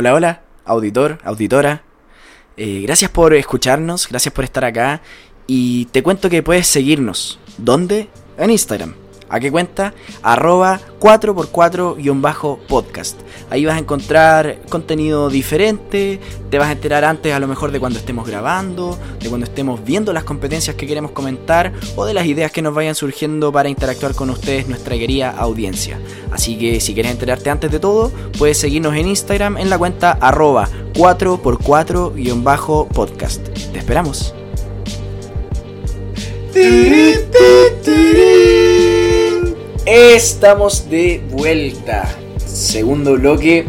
Hola, hola, auditor, auditora. Eh, gracias por escucharnos, gracias por estar acá. Y te cuento que puedes seguirnos. ¿Dónde? En Instagram. ¿A qué cuenta? Arroba 4x4-podcast. Ahí vas a encontrar contenido diferente, te vas a enterar antes a lo mejor de cuando estemos grabando, de cuando estemos viendo las competencias que queremos comentar o de las ideas que nos vayan surgiendo para interactuar con ustedes, nuestra querida audiencia. Así que si quieres enterarte antes de todo, puedes seguirnos en Instagram en la cuenta arroba 4x4-podcast. Te esperamos. Estamos de vuelta. Segundo bloque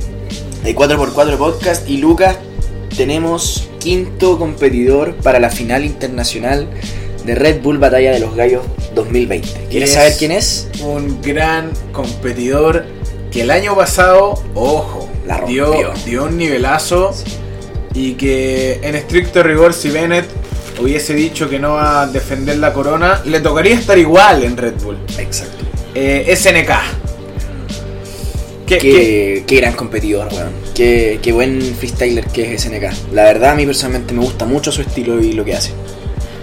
de 4x4 Podcast. Y Lucas, tenemos quinto competidor para la final internacional de Red Bull Batalla de los Gallos 2020. ¿Quieres saber quién es? Un gran competidor que el año pasado, ojo, La dio, dio un nivelazo y que en estricto rigor si Bennett hubiese dicho que no va a defender la corona, le tocaría estar igual en Red Bull. Exacto. Eh, SNK. Qué, qué gran competidor, weón. Qué, qué buen freestyler que es SNK. La verdad, a mí personalmente me gusta mucho su estilo y lo que hace.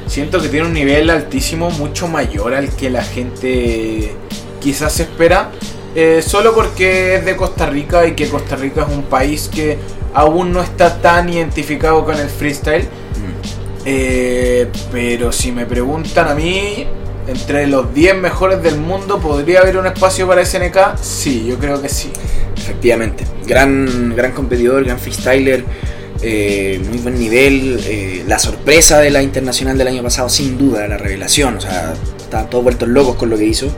Siento que tiene un nivel altísimo, mucho mayor al que la gente quizás espera. eh, solo porque es de Costa Rica y que Costa Rica es un país que aún no está tan identificado con el freestyle. Mm. Eh, pero si me preguntan a mí, entre los 10 mejores del mundo, ¿podría haber un espacio para SNK? Sí, yo creo que sí. Efectivamente. Gran, gran competidor, gran freestyler. eh, muy buen nivel. eh, la sorpresa de la internacional del año pasado, sin duda, la revelación. O sea, estaban todos vueltos locos con lo que hizo.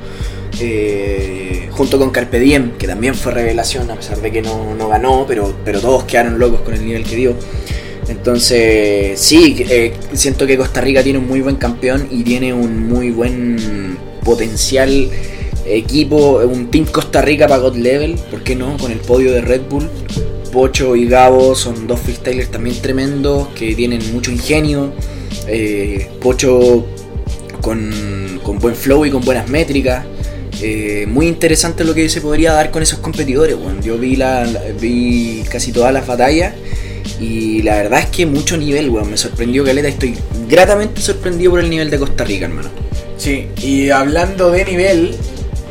Eh, junto con Carpe Diem, que también fue revelación, a pesar de que no, no ganó, pero, pero todos quedaron locos con el nivel que dio. Entonces, sí, eh, siento que Costa Rica tiene un muy buen campeón y tiene un muy buen potencial equipo, un Team Costa Rica para God Level, ¿por qué no? Con el podio de Red Bull. Pocho y Gabo son dos freestylers también tremendos que tienen mucho ingenio. Eh, Pocho con, con buen flow y con buenas métricas. Eh, muy interesante lo que se podría dar con esos competidores. Bueno, yo vi, la, vi casi todas las batallas y la verdad es que mucho nivel, weón. Me sorprendió Caleta. Estoy gratamente sorprendido por el nivel de Costa Rica, hermano. Sí, y hablando de nivel,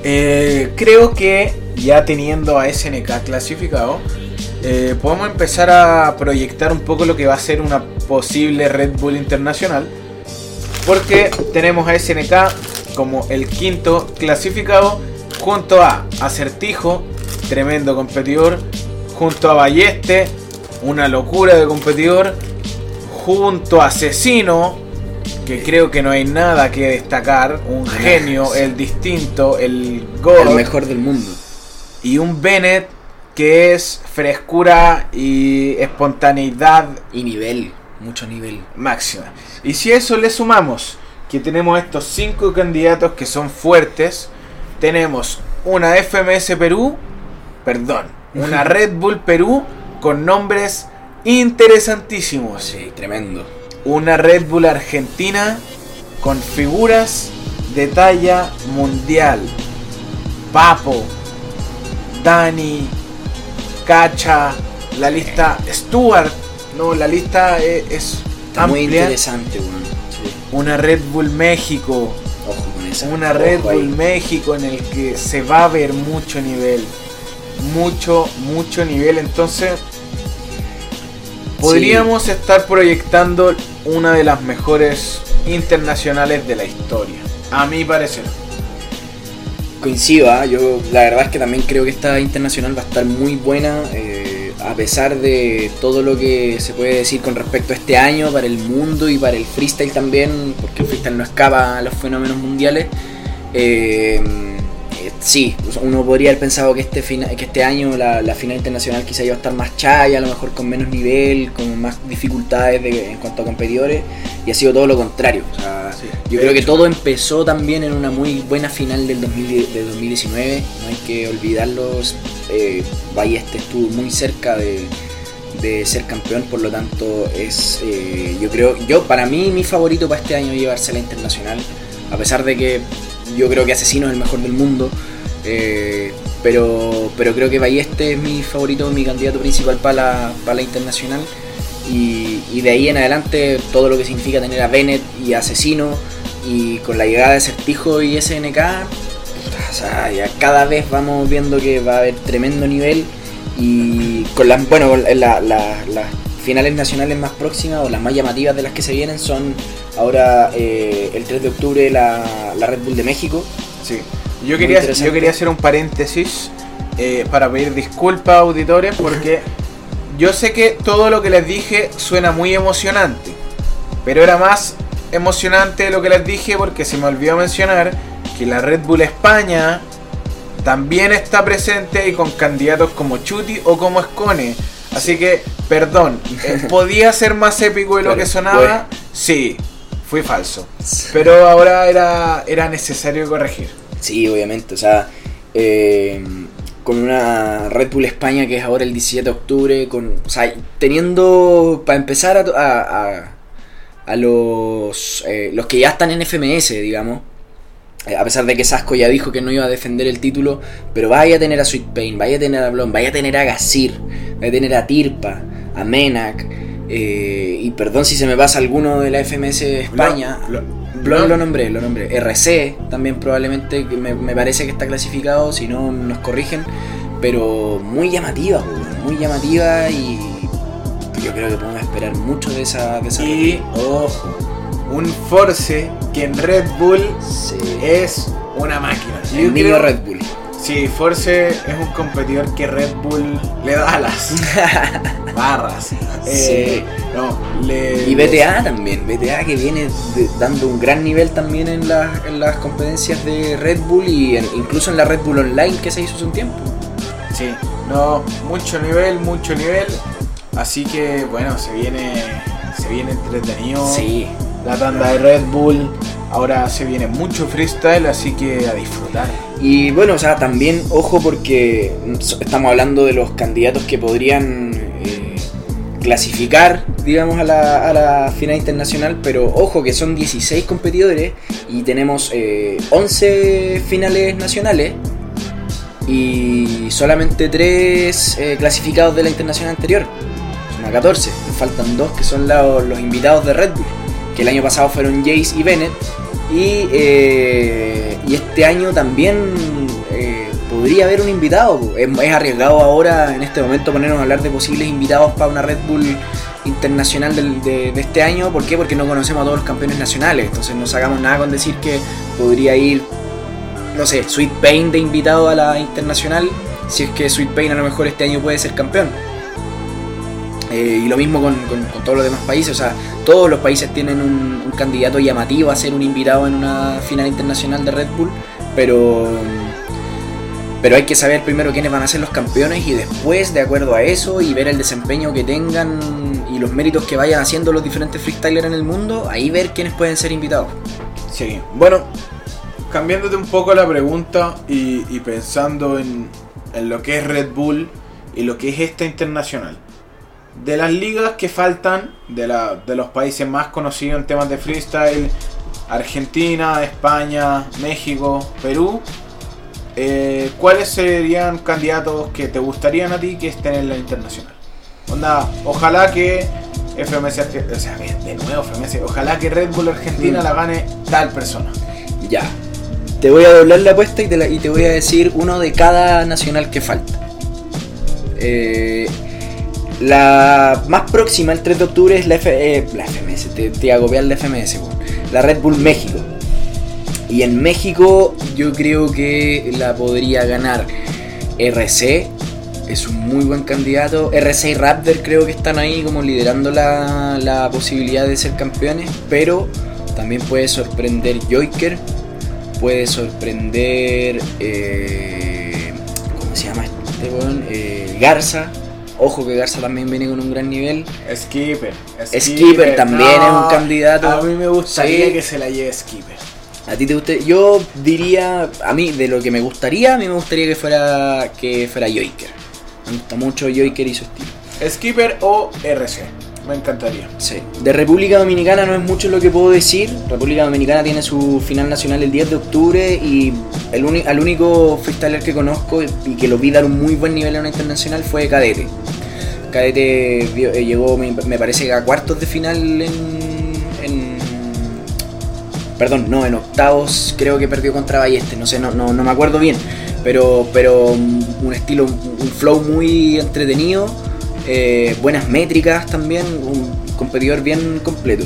eh, creo que ya teniendo a SNK clasificado, eh, podemos empezar a proyectar un poco lo que va a ser una posible Red Bull Internacional. Porque tenemos a SNK como el quinto clasificado junto a Acertijo, tremendo competidor, junto a Balleste, una locura de competidor, junto a Asesino, que creo que no hay nada que destacar, un genio, el distinto, el God, El mejor del mundo. y un Bennett que es frescura y espontaneidad Y nivel, mucho nivel. máxima. Y si a eso le sumamos que tenemos estos cinco candidatos que son fuertes, tenemos una FMS Perú, perdón, una Red Bull Perú con nombres interesantísimos. Sí, tremendo. Una Red Bull Argentina con figuras de talla mundial. Papo, Dani, Cacha, la lista Stuart. No, la lista es, es Está muy interesante. Sí. Una Red Bull México. Ojo con esa. Una Red Ojo ahí. Bull México en el que se va a ver mucho nivel. Mucho, mucho nivel. Entonces, podríamos estar proyectando una de las mejores internacionales de la historia. A mi parecer. Coincido, ¿ah? yo la verdad es que también creo que esta internacional va a estar muy buena, eh, a pesar de todo lo que se puede decir con respecto a este año para el mundo y para el freestyle también, porque el freestyle no escapa a los fenómenos mundiales. Eh, eh, sí, uno podría haber pensado que este, fina- que este año la, la final internacional quizá iba a estar más chaya, a lo mejor con menos nivel, con más dificultades de- en cuanto a competidores, y ha sido todo lo contrario. O sea, Sí, yo creo que todo empezó también en una muy buena final del 2000 de 2019, no hay que olvidarlos. Eh, Balleste estuvo muy cerca de, de ser campeón, por lo tanto es, eh, yo creo, yo para mí mi favorito para este año es llevarse la internacional, a pesar de que yo creo que Asesino es el mejor del mundo, eh, pero, pero creo que Balleste es mi favorito, mi candidato principal para la, para la internacional. Y, de ahí en adelante todo lo que significa tener a Bennett y Asesino y con la llegada de Certijo y SNK, o cada vez vamos viendo que va a haber tremendo nivel y con las, bueno, con la- la- finales nacionales más próximas o las más llamativas de las que se vienen son ahora eh, el 3 de octubre la, la Red Bull de México. Sí. Yo Muy quería, yo quería hacer un paréntesis eh, para pedir disculpas auditores porque yo sé que todo lo que les dije suena muy emocionante, pero era más emocionante lo que les dije porque se me olvidó mencionar que la Red Bull España también está presente y con candidatos como Chuti o como Escone. Así que, perdón, eh, ¿podía ser más épico de lo que sonaba? Sí, fui falso. Pero ahora era, era necesario corregir. Sí, obviamente, o sea, eh, con una Red Bull España que es ahora el 17 de octubre, con, o sea, teniendo, para empezar a, a, a- a los, eh, los que ya están en FMS, digamos, A pesar de que Sasco ya dijo que no iba a defender el título, pero vaya a tener a Sweet Pain, vaya a tener a Blon, vaya a tener a Gasir, vaya a tener a Tirpa, a Menac, eh, y perdón si se me pasa alguno de la FMS España. Lo- Blon Blon. lo nombré, lo nombré. RC también probablemente, que me, me parece que está clasificado, si no nos corrigen, pero muy llamativa, muy llamativa y yo creo que podemos esperar mucho de esa, de esa Y, ojo, un Force que en Red Bull Sí. es una máquina. El Yo niño creo- Red Bull. Sí, Force es un competidor que Red Bull le da alas. Barras. Eh, no, le, Y BTA también, BTA que viene de- dando un gran nivel también en, las- en las competencias de Red Bull y en- incluso en la Red Bull Online que se hizo hace un tiempo. Sí, no, mucho nivel, mucho nivel. Así que bueno, se viene, se viene entretenido. Sí, La tanda de Red Bull. Ahora se viene mucho freestyle, así que a disfrutar. y bueno, o sea, también ojo porque estamos hablando de los candidatos que podrían eh, clasificar, digamos, a la, a la final internacional, pero ojo que son 16 competidores y tenemos eh, 11 finales nacionales y solamente 3 clasificados de la internacional anterior. Son a 14, nos faltan dos que son la- los invitados de Red Bull, el año pasado fueron Jace y Bennett. Y, eh, y este año también eh, podría haber un invitado. Es, es arriesgado ahora, en este momento, ponernos a hablar de posibles invitados para una Red Bull internacional de, de este año. ¿Por qué? Porque no conocemos a todos los campeones nacionales. Entonces no sacamos nada con decir que podría ir, no sé, Sweet Pain de invitado a la internacional. Si es que Sweet Pain a lo mejor este año puede ser campeón. Eh, y lo mismo con, todos los demás países. O sea, todos los países tienen un, un candidato llamativo a ser un invitado en una final internacional de Red Bull. Pero, pero hay que saber primero quiénes van a ser los campeones y después, de acuerdo a eso, y ver el desempeño que tengan y los méritos que vayan haciendo los diferentes freestylers en el mundo, ahí ver quiénes pueden ser invitados. Sí, bueno, cambiándote un poco la pregunta y, y pensando en, en lo que es Red Bull y lo que es esta internacional. De las ligas que faltan, de, la, de los países más conocidos en temas de freestyle, Argentina, España, México, Perú, eh, ¿cuáles serían candidatos que te gustarían a ti que estén en la internacional? Onda, ojalá que FMS, o sea, de nuevo FMS, ojalá que Red Bull Argentina Mm. la gane tal persona. Ya. Te voy a doblar la apuesta y te, la- y te voy a decir uno de cada nacional que falta. Eh, la más próxima, el 3 de octubre, es la, F- eh, la FMS. Te, te hago la FMS. La Red Bull México. Y en México yo creo que la podría ganar RC. Es un muy buen candidato. RC y Raptor creo que están ahí como liderando la, la posibilidad de ser campeones. Pero también puede sorprender Joiker. Puede sorprender. eh, ¿Cómo se llama este? Eh, Garza. Ojo que Garza también viene con un gran nivel. Skipper. Skipper también es un candidato. A mí me gustaría Sí. que se la lleve Skipper. ¿A ti te gusta? Yo diría, a mí de lo que me gustaría, a mí me gustaría que fuera que fuera Joiker. Me gusta mucho Joiker y su estilo. Skipper o RC. Me encantaría. Sí. De República Dominicana no es mucho lo que puedo decir. República Dominicana tiene su final nacional el 10 de octubre y el al único freestyler que conozco y que lo vi dar un muy buen nivel en una internacional fue Cadete. Cadete eh, llegó, me, parece, a cuartos de final en- Perdón, no, en octavos creo que perdió contra Balleste, no sé, no, no, no me acuerdo bien. Pero, pero un estilo, un flow muy entretenido, eh, buenas métricas también, un competidor bien completo.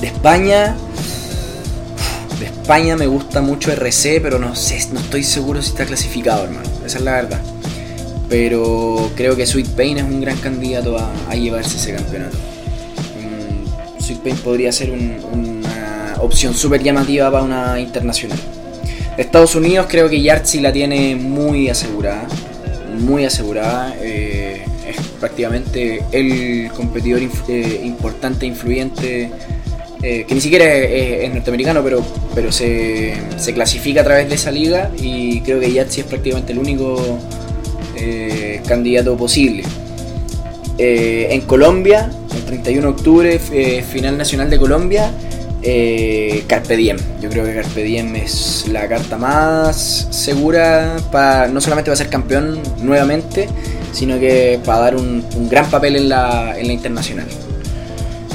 De España, de España me gusta mucho RC, pero no sé, no estoy seguro si está clasificado, hermano. Esa es la verdad. Pero creo que Sweet Pain es un gran candidato a, a llevarse ese campeonato. Mm, Sweet Pain podría ser un- una opción súper llamativa para una internacional. Estados Unidos creo que Yartzi la tiene muy asegurada. Muy asegurada. eh, prácticamente el competidor inf- eh, importante, influyente. eh, que ni siquiera es, norteamericano, pero, pero se, se clasifica a través de esa liga. Y creo que Yartzi es prácticamente el único eh, candidato posible. Eh, en Colombia, el 31 de octubre, final nacional de Colombia, Carpe Diem. Yo creo que Carpe Diem es la carta más segura para no solamente para ser campeón nuevamente, sino que para dar un, gran papel en la, en la internacional.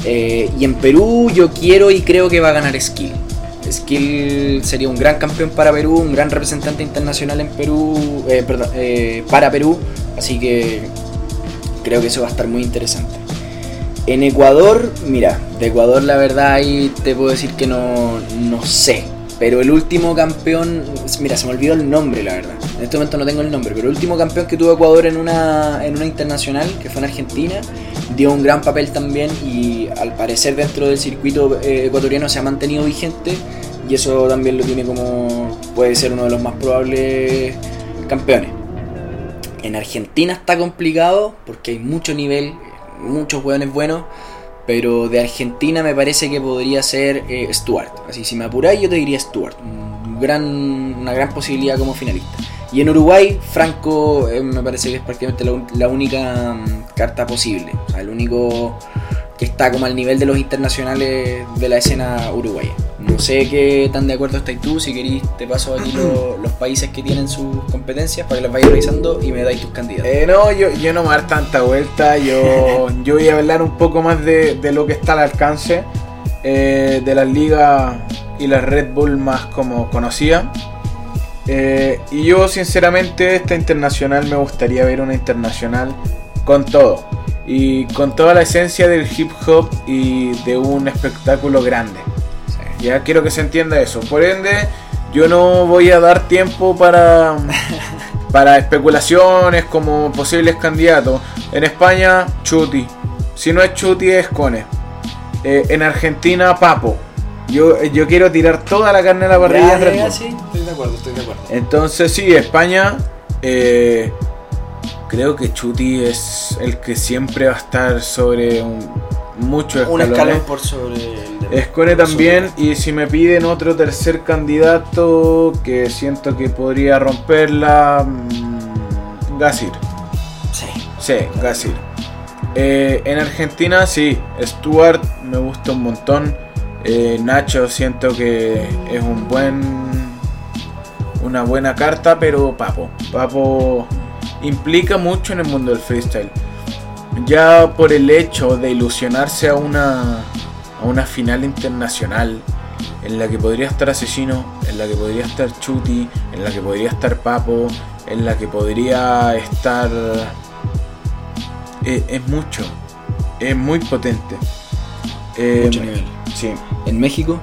Eh, y en Perú yo quiero y creo que va a ganar Skill. Skill sería un gran campeón para Perú, un gran representante internacional en Perú, eh, eh, para Perú, así que creo que eso va a estar muy interesante. En Ecuador, mira, de Ecuador la verdad ahí te puedo decir que no, no sé. Pero el último campeón, mira, se me olvidó el nombre, la verdad. En este momento no tengo el nombre, pero el último campeón que tuvo Ecuador en una, en una internacional, que fue en Argentina, dio un gran papel también y al parecer dentro del circuito eh, ecuatoriano se ha mantenido vigente y eso también lo tiene como puede ser uno de los más probables campeones. En Argentina está complicado porque hay mucho nivel, muchos hueones buenos, pero de Argentina me parece que podría ser eh, Stuart. Así, si me apuráis, yo te diría Stuart. Una gran posibilidad como finalista. Y en Uruguay, Franco eh, me parece que es prácticamente la, única mm, carta posible. El único está como al nivel de los internacionales de la escena uruguaya. No sé qué tan de acuerdo estáis tú. Si queréis, te paso aquí lo- los países que tienen sus competencias para que los vayas revisando y me dais tus candidatos. Eh, no, yo, yo no me voy a dar tanta vuelta. Yo, yo voy a hablar un poco más de, de lo que está al alcance eh, de las ligas y las Red Bull más como conocida. Eh, y yo, sinceramente, esta internacional me gustaría ver una internacional con todo. Y con toda la esencia del hip hop y de un espectáculo grande. Sí. Ya quiero que se entienda eso. Por ende, yo no voy a dar tiempo para, para especulaciones como posibles candidatos. En España, Chuti. Si no es Chuti, es Cone. Eh, en Argentina, Papo. Yo, yo quiero tirar toda la carne a la parrilla. Ya, ya, sí, estoy de acuerdo, estoy de acuerdo. Entonces sí, España. eh, creo que Chuti es el que siempre va a estar sobre un, muchos Un escalones. escalón por sobre el de- Escone por también, sobre- y si me piden otro tercer candidato que siento que podría romperla, mm, Gasir. Sí. Sí, Gasir. Eh, en Argentina, sí, Stuart me gusta un montón. Eh, Nacho siento que es un buen, una buena carta, pero Papo, Papo implica mucho en el mundo del freestyle. Ya por el hecho de ilusionarse a una, a una final internacional en la que podría estar Asesino, en la que podría estar Chuti, en la que podría estar Papo, en la que podría estar... eh, es mucho, es muy potente. Eh, Mucho nivel. Sí. En México,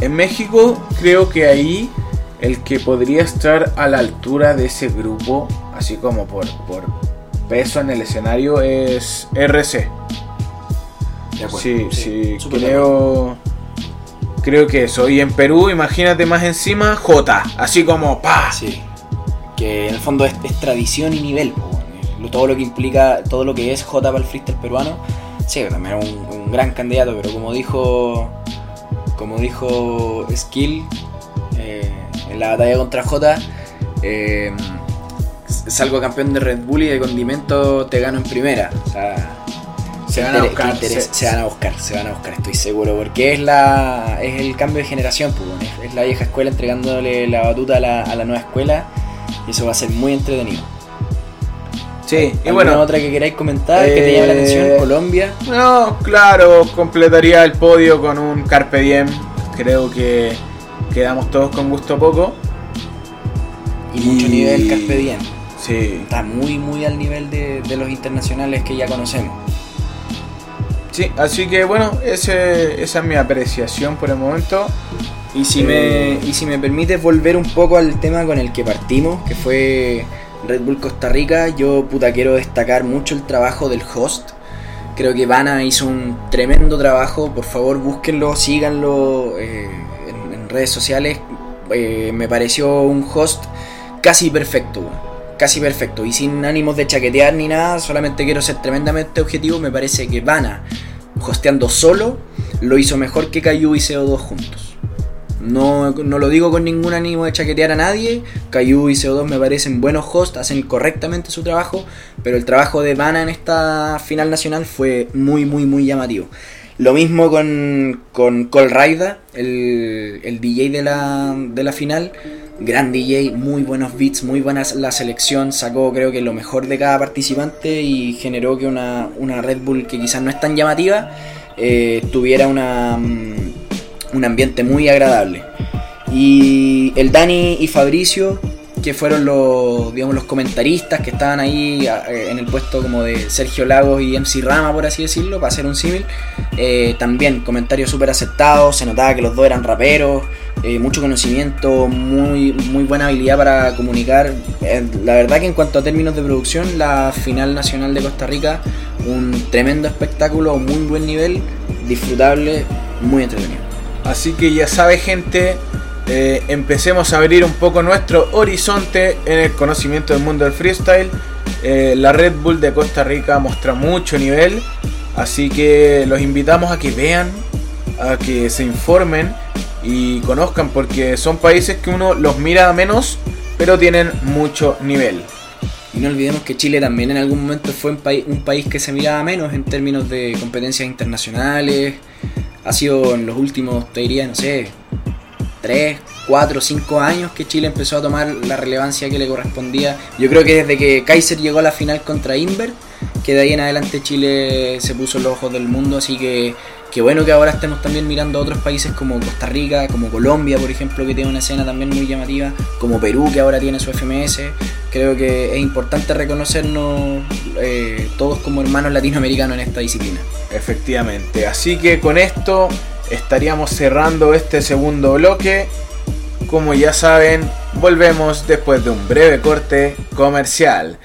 En México creo que ahí el que podría estar a la altura de ese grupo, así como por, por peso en el escenario, es RC. de acuerdo. Sí, sí, creo, creo que eso. Y en Perú, imagínate más encima, J, así como pa. Sí. Que en el fondo es, es tradición y nivel. bueno. Todo lo que implica, todo lo que es J para el freestyle peruano. Sí, también es un, un gran candidato, pero como dijo. Como dijo Skill eh, en la batalla contra J. eh, salgo campeón de Red Bull y de condimento te gano en primera. O sea, Se van a inter- buscar, interés- se- se, van a buscar, se van a buscar, estoy seguro, porque es la es el cambio de generación, pues, bueno, es, es la vieja escuela entregándole la batuta a la, a la nueva escuela y eso va a ser muy entretenido. Sí, y ¿Alguna bueno, otra que queráis comentar que te llame la eh, atención? Colombia. no, claro, completaría el podio con un Carpe Diem. Creo que quedamos todos con gusto poco. Y mucho y- nivel Carpe Diem. Sí, Está muy, muy al nivel de, de los internacionales que ya conocemos. sí, así que bueno, ese, esa es mi apreciación por el momento. Y si, Eh, me, y si me permites volver un poco al tema con el que partimos, que fue Red Bull Costa Rica, yo puta quiero destacar mucho el trabajo del host. Creo que Vana hizo un tremendo trabajo, por favor búsquenlo, síganlo eh, en, en redes sociales. Eh, me pareció un host casi perfecto. Casi perfecto. Y sin ánimos de chaquetear ni nada, solamente quiero ser tremendamente objetivo. Me parece que Vana, hosteando solo, lo hizo mejor que Cayu y CO2 juntos. No, no lo digo con ningún ánimo de chaquetear a nadie. Cayu y CO2 me parecen buenos hosts, hacen correctamente su trabajo. Pero el trabajo de Vana en esta final nacional fue muy, muy, muy llamativo. Lo mismo con, con Cole Raida, el, el DJ de la, de la final. Gran DJ, muy buenos beats, muy buena la selección. Sacó creo que lo mejor de cada participante y generó que una, una Red Bull que quizás no es tan llamativa eh, tuviera una, mm, un ambiente muy agradable. Y el Dani y Fabricio, que fueron los, digamos, los comentaristas que estaban ahí eh, en el puesto como de Sergio Lagos y MC Rama, por así decirlo, para hacer un símil. Eh, también comentarios súper aceptados, se notaba que los dos eran raperos, eh, mucho conocimiento, muy, muy buena habilidad para comunicar. la verdad que en cuanto a términos de producción, la final nacional de Costa Rica, un tremendo espectáculo, muy buen nivel, disfrutable, muy entretenido. Así que ya sabe gente, eh, empecemos a abrir un poco nuestro horizonte en el conocimiento del mundo del freestyle. Eh, la Red Bull de Costa Rica muestra mucho nivel, así que los invitamos a que vean, a que se informen y conozcan, porque son países que uno los mira menos, pero tienen mucho nivel. Y no olvidemos que Chile también en algún momento fue un, país un país que se miraba menos en términos de competencias internacionales. Ha sido en los últimos, te diría, no sé, 3, 4, 5 años que Chile empezó a tomar la relevancia que le correspondía. Yo creo que desde que Kaiser llegó a la final contra Inver, que de ahí en adelante Chile se puso los ojos del mundo, así que qué bueno que ahora estemos también mirando a otros países como Costa Rica, como Colombia, por ejemplo, que tiene una escena también muy llamativa, como Perú, que ahora tiene su FMS. Creo que es importante reconocernos eh, todos como hermanos latinoamericanos en esta disciplina. Efectivamente, así que con esto estaríamos cerrando este segundo bloque. Como ya saben, volvemos después de un breve corte comercial.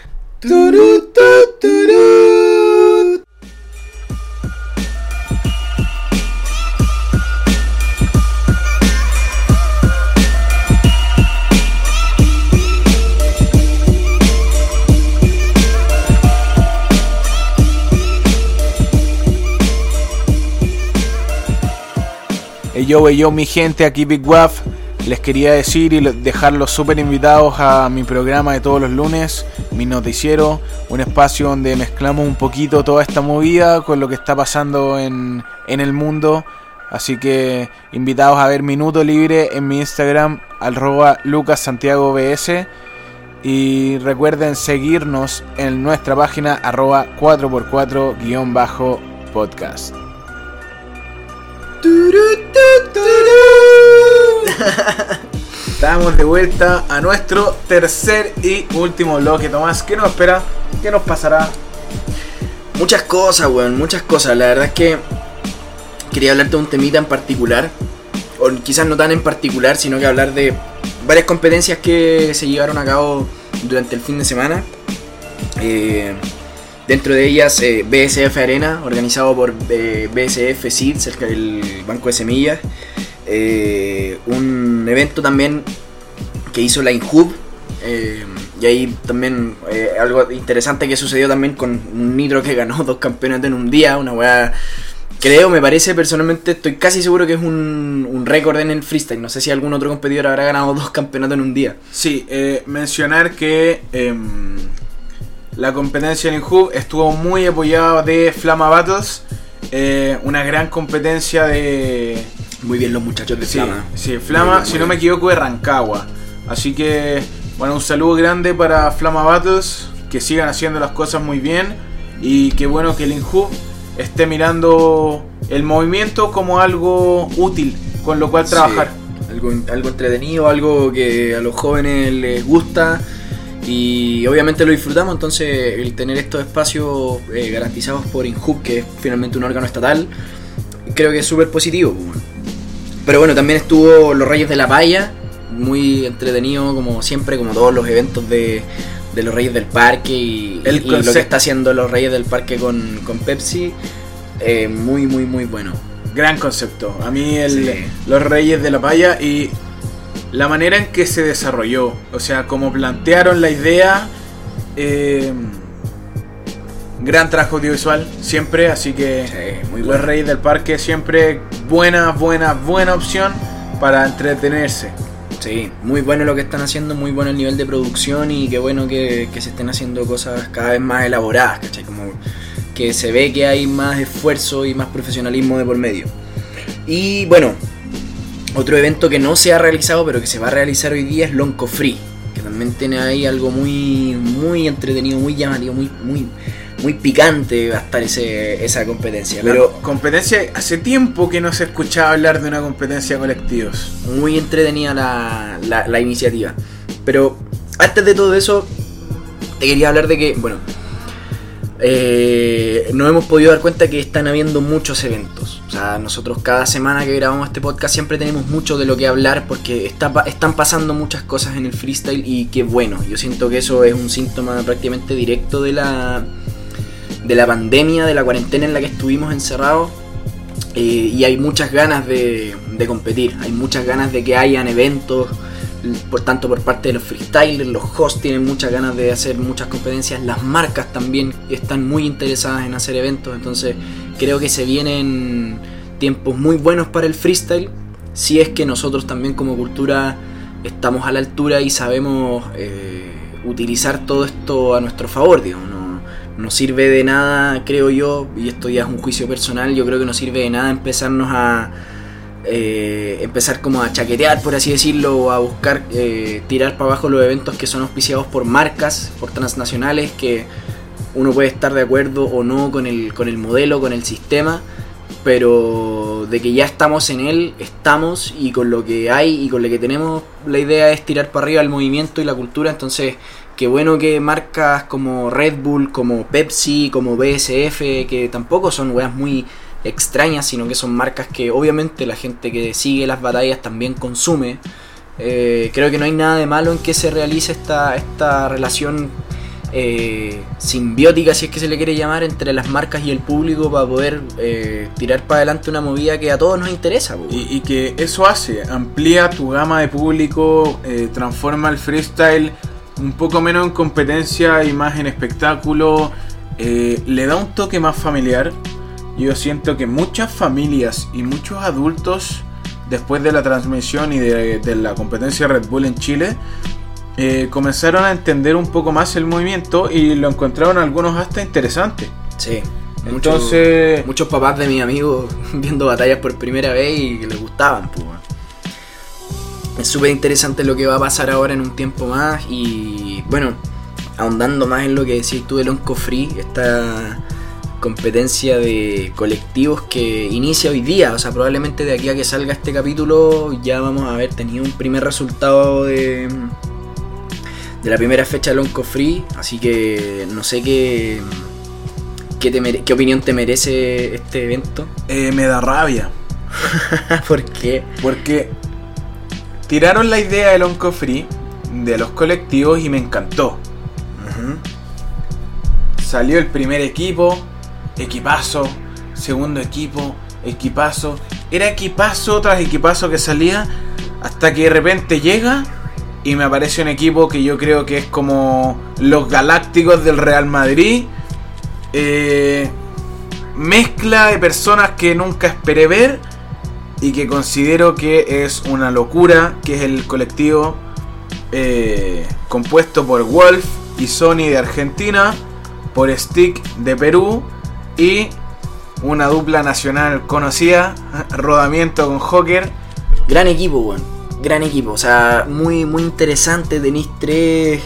Yo, yo, mi gente, aquí Big Waff. Les quería decir y dejarlos súper invitados a mi programa de todos los lunes, mi noticiero, un espacio donde mezclamos un poquito toda esta movida con lo que está pasando en, en el mundo. Así que invitados a ver Minuto Libre en mi Instagram, arroba lucassantiagobs. Y recuerden seguirnos en nuestra página arroba 4x4-podcast. Estamos de vuelta a nuestro tercer y último bloque, Tomás. ¿Qué nos espera? ¿Qué nos pasará? Muchas cosas, weón, muchas cosas. La verdad es que quería hablarte de un temita en particular. O quizás no tan en particular, sino que hablar de varias competencias que se llevaron a cabo durante el fin de semana. Eh, Dentro de ellas eh, BSF Arena, organizado por eh, BSF Seeds, el, banco de semillas. Eh, un evento también que hizo la Inhub. y ahí también algo interesante que sucedió también con un Nitro que ganó dos campeonatos en un día. Una weá creo, me parece personalmente, estoy casi seguro que es un, récord en el freestyle. No sé si algún otro competidor habrá ganado dos campeonatos en un día. Sí, mencionar que em, la competencia en Hub estuvo muy apoyada de Flama eh, una gran competencia de... Muy bien los muchachos de Flama. Sí, Flama, si no me equivoco, de Rancagua. Así que, bueno, un saludo grande para Flama Battles, que sigan haciendo las cosas muy bien y qué bueno que el Inhub esté mirando el movimiento como algo útil con lo cual trabajar. algo, algo entretenido, algo que a los jóvenes les gusta y obviamente lo disfrutamos, entonces el tener estos espacios eh, garantizados por INHUB, que es finalmente un órgano estatal, creo que es súper positivo. Pero bueno, también estuvo Los Reyes de la Paya, muy entretenido como siempre, como todos los eventos de, los Reyes del Parque y, lo que está haciendo los Reyes del Parque con, Pepsi, eh, muy, muy, muy bueno. Gran concepto. A mí el, los Reyes de la Paya y la manera en que se desarrolló, o sea, como plantearon la idea, eh, gran trabajo audiovisual siempre, así que muy Los Reyes del Parque siempre buena, buena, buena opción para entretenerse. Sí, muy bueno lo que están haciendo, muy bueno el nivel de producción y qué bueno que, se estén haciendo cosas cada vez más elaboradas, ¿cachai? Como que se ve que hay más esfuerzo y más profesionalismo de por medio. Y bueno, otro evento que no se ha realizado pero que se va a realizar hoy día es Lonco Free, que también tiene ahí algo muy muy entretenido, muy llamativo, muy muy muy picante va a estar ese, esa competencia. Pero competencia, hace tiempo que no se escuchaba hablar de una competencia de colectivos. muy entretenida la, la, la iniciativa. Pero antes de todo eso, te quería hablar de que, bueno, eh, nos hemos podido dar cuenta que están habiendo muchos eventos. O sea, nosotros cada semana que grabamos este podcast siempre tenemos mucho de lo que hablar porque está, están pasando muchas cosas en el freestyle y qué bueno. Yo siento que eso es un síntoma prácticamente directo de la, de la pandemia, de la cuarentena en la que estuvimos encerrados. Eh, y hay muchas ganas de, competir, hay muchas ganas de que hayan eventos, por tanto por parte de los freestylers, los hosts tienen muchas ganas de hacer muchas competencias, las marcas también están muy interesadas en hacer eventos, entonces creo que se vienen tiempos muy buenos para el freestyle, si es que nosotros también como cultura estamos a la altura y sabemos eh, utilizar todo esto a nuestro favor, digamos, no, no sirve de nada, creo yo, y esto ya es un juicio personal, yo creo que no sirve de nada empezarnos a eh, empezar como a chaquetear, por así decirlo, o a buscar eh, tirar para abajo los eventos que son auspiciados por marcas, por transnacionales, que uno puede estar de acuerdo o no con el, con el modelo, con el sistema, pero de que ya estamos en él, estamos y con lo que hay y con lo que tenemos, la idea es tirar para arriba el movimiento y la cultura, entonces qué bueno que marcas como Red Bull, como Pepsi, como BSF, que tampoco son weas muy extrañas, sino que son marcas que obviamente la gente que sigue las batallas también consume. Eh, creo que no hay nada de malo en que se realice esta, esta relación eh, simbiótica, si es que se le quiere llamar, entre las marcas y el público para poder eh, tirar para adelante una movida que a todos nos interesa. Y, y que eso hace, amplía tu gama de público, eh, transforma el freestyle un poco menos en competencia y más en espectáculo, eh, le da un toque más familiar. Yo siento que muchas familias y muchos adultos, después de la transmisión y de, de la competencia Red Bull en Chile, eh, comenzaron a entender un poco más el movimiento y lo encontraron algunos hasta interesante. Sí. Entonces- muchos papás de mis amigos viendo batallas por primera vez y que les gustaban. weón. Es súper interesante lo que va a pasar ahora en un tiempo más y bueno, ahondando más en lo que decís tú del Onco Free, esta competencia de colectivos que inicia hoy día, o sea, probablemente de aquí a que salga este capítulo ya vamos a haber tenido un primer resultado de de la primera fecha del Onco Free, así que no sé qué qué, te qué opinión te merece este evento. Eh, me da rabia. ¿Por qué? Porque tiraron la idea del Onco Free de los colectivos y me encantó. Salió el primer equipo, equipazo, segundo equipo, equipazo. Era equipazo tras equipazo que salía hasta que de repente llega y me aparece un equipo que yo creo que es como los Galácticos del Real Madrid. Eh, mezcla de personas que nunca esperé ver y que considero que es una locura, que es el colectivo eh, compuesto por Wolf y Sony de Argentina, por Stick de Perú y una dupla nacional conocida, Rodamiento con Joker. Gran equipo, weón. Gran equipo. O sea, muy, muy interesante. Tenéis tres.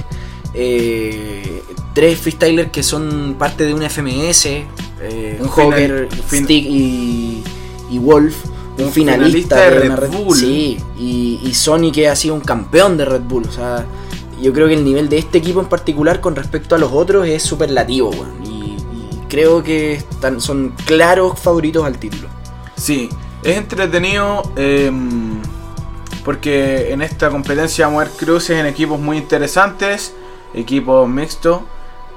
eh, tres freestylers que son parte de una FMS. eh, Un Joker, Stick y, y Wolf. Un, finalista, finalista de de Red Bull. Sí, y, y Sony que ha sido un campeón de Red Bull. O sea, yo creo que el nivel de este equipo en particular con respecto a los otros es superlativo, weón. Y, y creo que están, son claros favoritos al título. Sí, es entretenido em, porque en esta competencia vamos a ver cruces en equipos muy interesantes, equipos mixtos.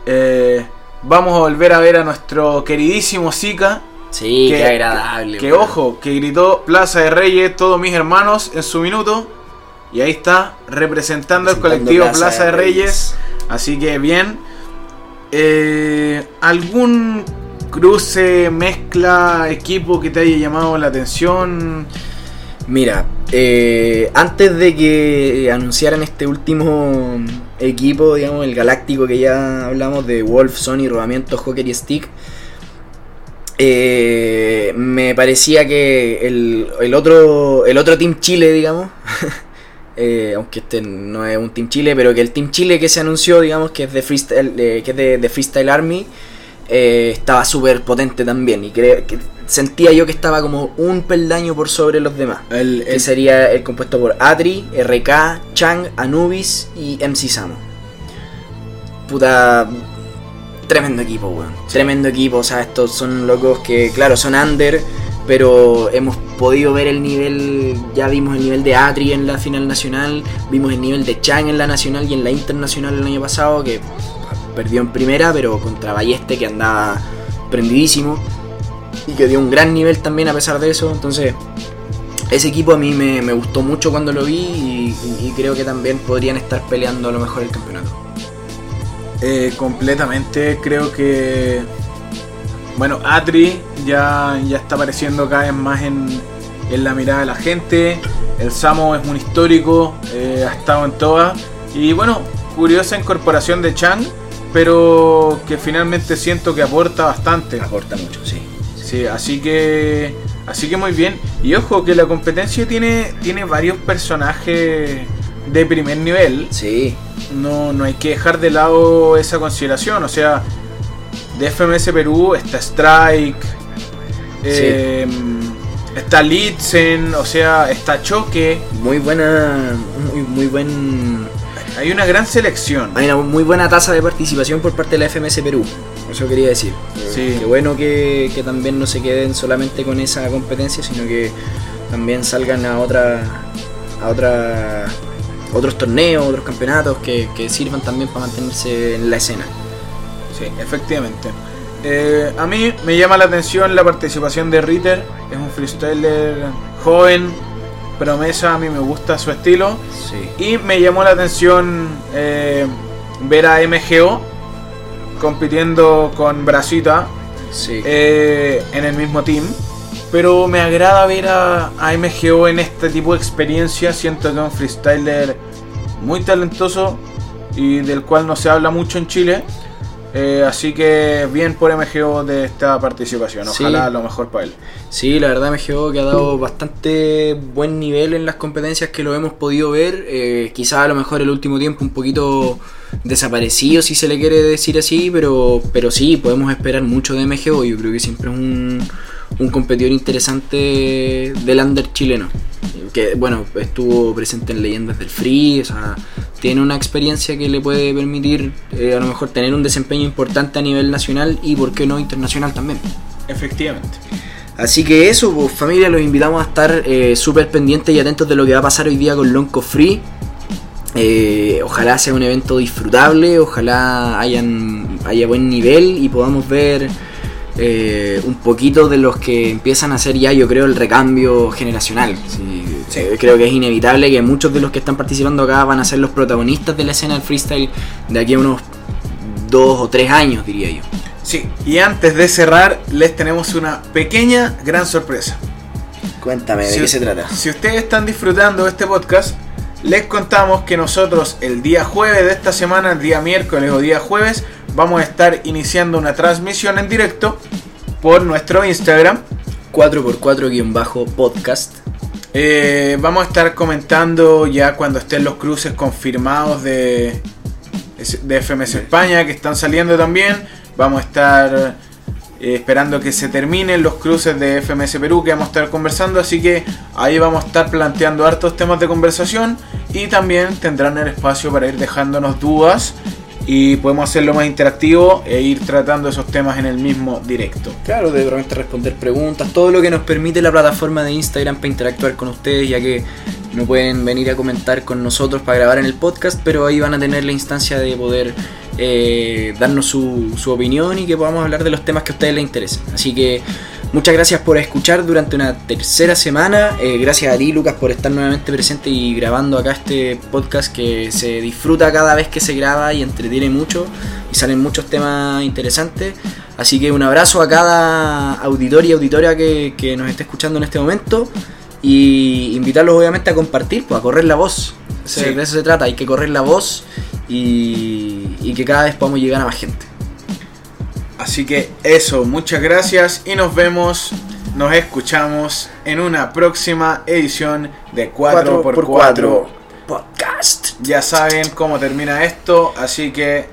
Eh, vamos a volver a ver a nuestro queridísimo Zika, Sí, Que- qué agradable. que ojo, que gritó Plaza de Reyes, todos mis hermanos en su minuto. Y ahí está, representando al Representando colectivo Plaza, de Reyes. Así que bien. Eh, ¿Algún cruce, mezcla, equipo que te haya llamado la atención? Mira, eh, antes de que anunciaran este último equipo, digamos, el galáctico que ya hablamos de Wolf, Sony, Rodamiento, Joker y Stick, eh, me parecía que el, el otro el otro Team Chile, digamos, eh, aunque este no es un Team Chile, pero que el Team Chile que se anunció, digamos, que es de Freestyle, eh, que es de, de Freestyle Army, estaba súper potente también. Y creo que sentía yo que estaba como un peldaño por sobre los demás. El, Que el- sería el compuesto por Atri, RK, Chang, Anubis y MC Samo. Puta. Tremendo equipo, weón. Tremendo equipo. O sea, estos son locos que, claro, son under. Pero hemos podido ver el nivel. Ya vimos el nivel de Atri en la final nacional. Vimos el nivel de Chang en la nacional y en la internacional el año pasado. Que perdió en primera, pero contra Balleste que andaba prendidísimo. Y que dio un gran nivel también a pesar de eso. Entonces, ese equipo a mí me, me gustó mucho cuando lo vi y, creo que también podrían estar peleando a lo mejor el campeonato. Eh, completamente creo que bueno Atri ya, ya está apareciendo cada vez más en, en la mirada de la gente el Samo es un histórico eh, ha estado en todas y bueno curiosa incorporación de Chang pero que finalmente siento que aporta bastante Aporta mucho, sí. Sí, así que así que muy bien. Y ojo que la competencia tiene tiene varios personajes de primer nivel. Sí, No, no hay que dejar de lado esa consideración. O sea, de FMS Perú está Strike, eh, está Litzen, o sea, está Choque. muy buena, muy, muy buen... Hay una gran selección. Hay una muy buena tasa de participación por parte de la FMS Perú. Eso quería decir. Sí. Qué bueno que, que también no se queden solamente con esa competencia, sino que también salgan a otra, a otra, otros torneos, otros campeonatos que, que sirvan también para mantenerse en la escena. Sí, efectivamente. Eh, a mí me llama la atención la participación de Ritter. Es un freestyler joven, promesa. A mí me gusta su estilo. Sí. Y me llamó la atención eh, ver a MGO compitiendo con Brasita Sí. eh, en el mismo team. Pero me agrada ver a, a MGO en este tipo de experiencia. Siento que es un freestyler muy talentoso y del cual no se habla mucho en Chile. Eh, así que bien por MGO de esta participación. Sí. Ojalá lo mejor para él. Sí, la verdad MGO que ha dado bastante buen nivel en las competencias que lo hemos podido ver. Eh, quizá a lo mejor el último tiempo un poquito desaparecido, si se le quiere decir así, pero, pero sí, podemos esperar mucho de MGO. Yo creo que siempre es un, un competidor interesante del under chileno. Que bueno, estuvo presente en Leyendas del Free, o sea, tiene una experiencia que le puede permitir eh, a lo mejor tener un desempeño importante a nivel nacional y, por qué no, internacional también. Efectivamente. Así que eso, pues familia, los invitamos a estar eh, súper pendientes y atentos de lo que va a pasar hoy día con Lonco Free. Eh, ojalá sea un evento disfrutable, ojalá hayan, haya buen nivel y podamos ver eh, un poquito de los que empiezan a hacer ya, yo creo, el recambio generacional. Sí, eh, creo que es inevitable que muchos de los que están participando acá van a ser los protagonistas de la escena del freestyle de aquí a unos dos o tres años, diría yo. Sí, y antes de cerrar, les tenemos una pequeña gran sorpresa. Cuéntame, ¿de Si- qué se trata? Si ustedes están disfrutando de este podcast, les contamos que nosotros el día jueves de esta semana, el día miércoles o día jueves, vamos a estar iniciando una transmisión en directo por nuestro Instagram. 4x4-podcast. Eh, vamos a estar comentando ya cuando estén los cruces confirmados de, de FMS España que están saliendo también. Vamos a estar eh, esperando que se terminen los cruces de FMS Perú que vamos a estar conversando. Así que ahí vamos a estar planteando hartos temas de conversación y también tendrán el espacio para ir dejándonos dudas y podemos hacerlo más interactivo e ir tratando esos temas en el mismo directo. Claro, de repente responder preguntas, todo lo que nos permite la plataforma de Instagram para interactuar con ustedes, ya que no pueden venir a comentar con nosotros para grabar en el podcast, pero ahí van a tener la instancia de poder eh, darnos su, su opinión y que podamos hablar de los temas que a ustedes les interesen. Así que muchas gracias por escuchar durante una tercera semana. Eh, gracias a ti, Lucas, por estar nuevamente presente y grabando acá este podcast que se disfruta cada vez que se graba y entretiene mucho y salen muchos temas interesantes. Así que un abrazo a cada auditor y auditora que, que nos esté escuchando en este momento y invitarlos obviamente a compartir, pues a correr la voz. Sí. De eso se trata, hay que correr la voz y, y que cada vez podamos llegar a más gente. Así que eso, muchas gracias y nos vemos, nos escuchamos en una próxima edición de 4x4. Podcast. Ya saben cómo termina esto, así que...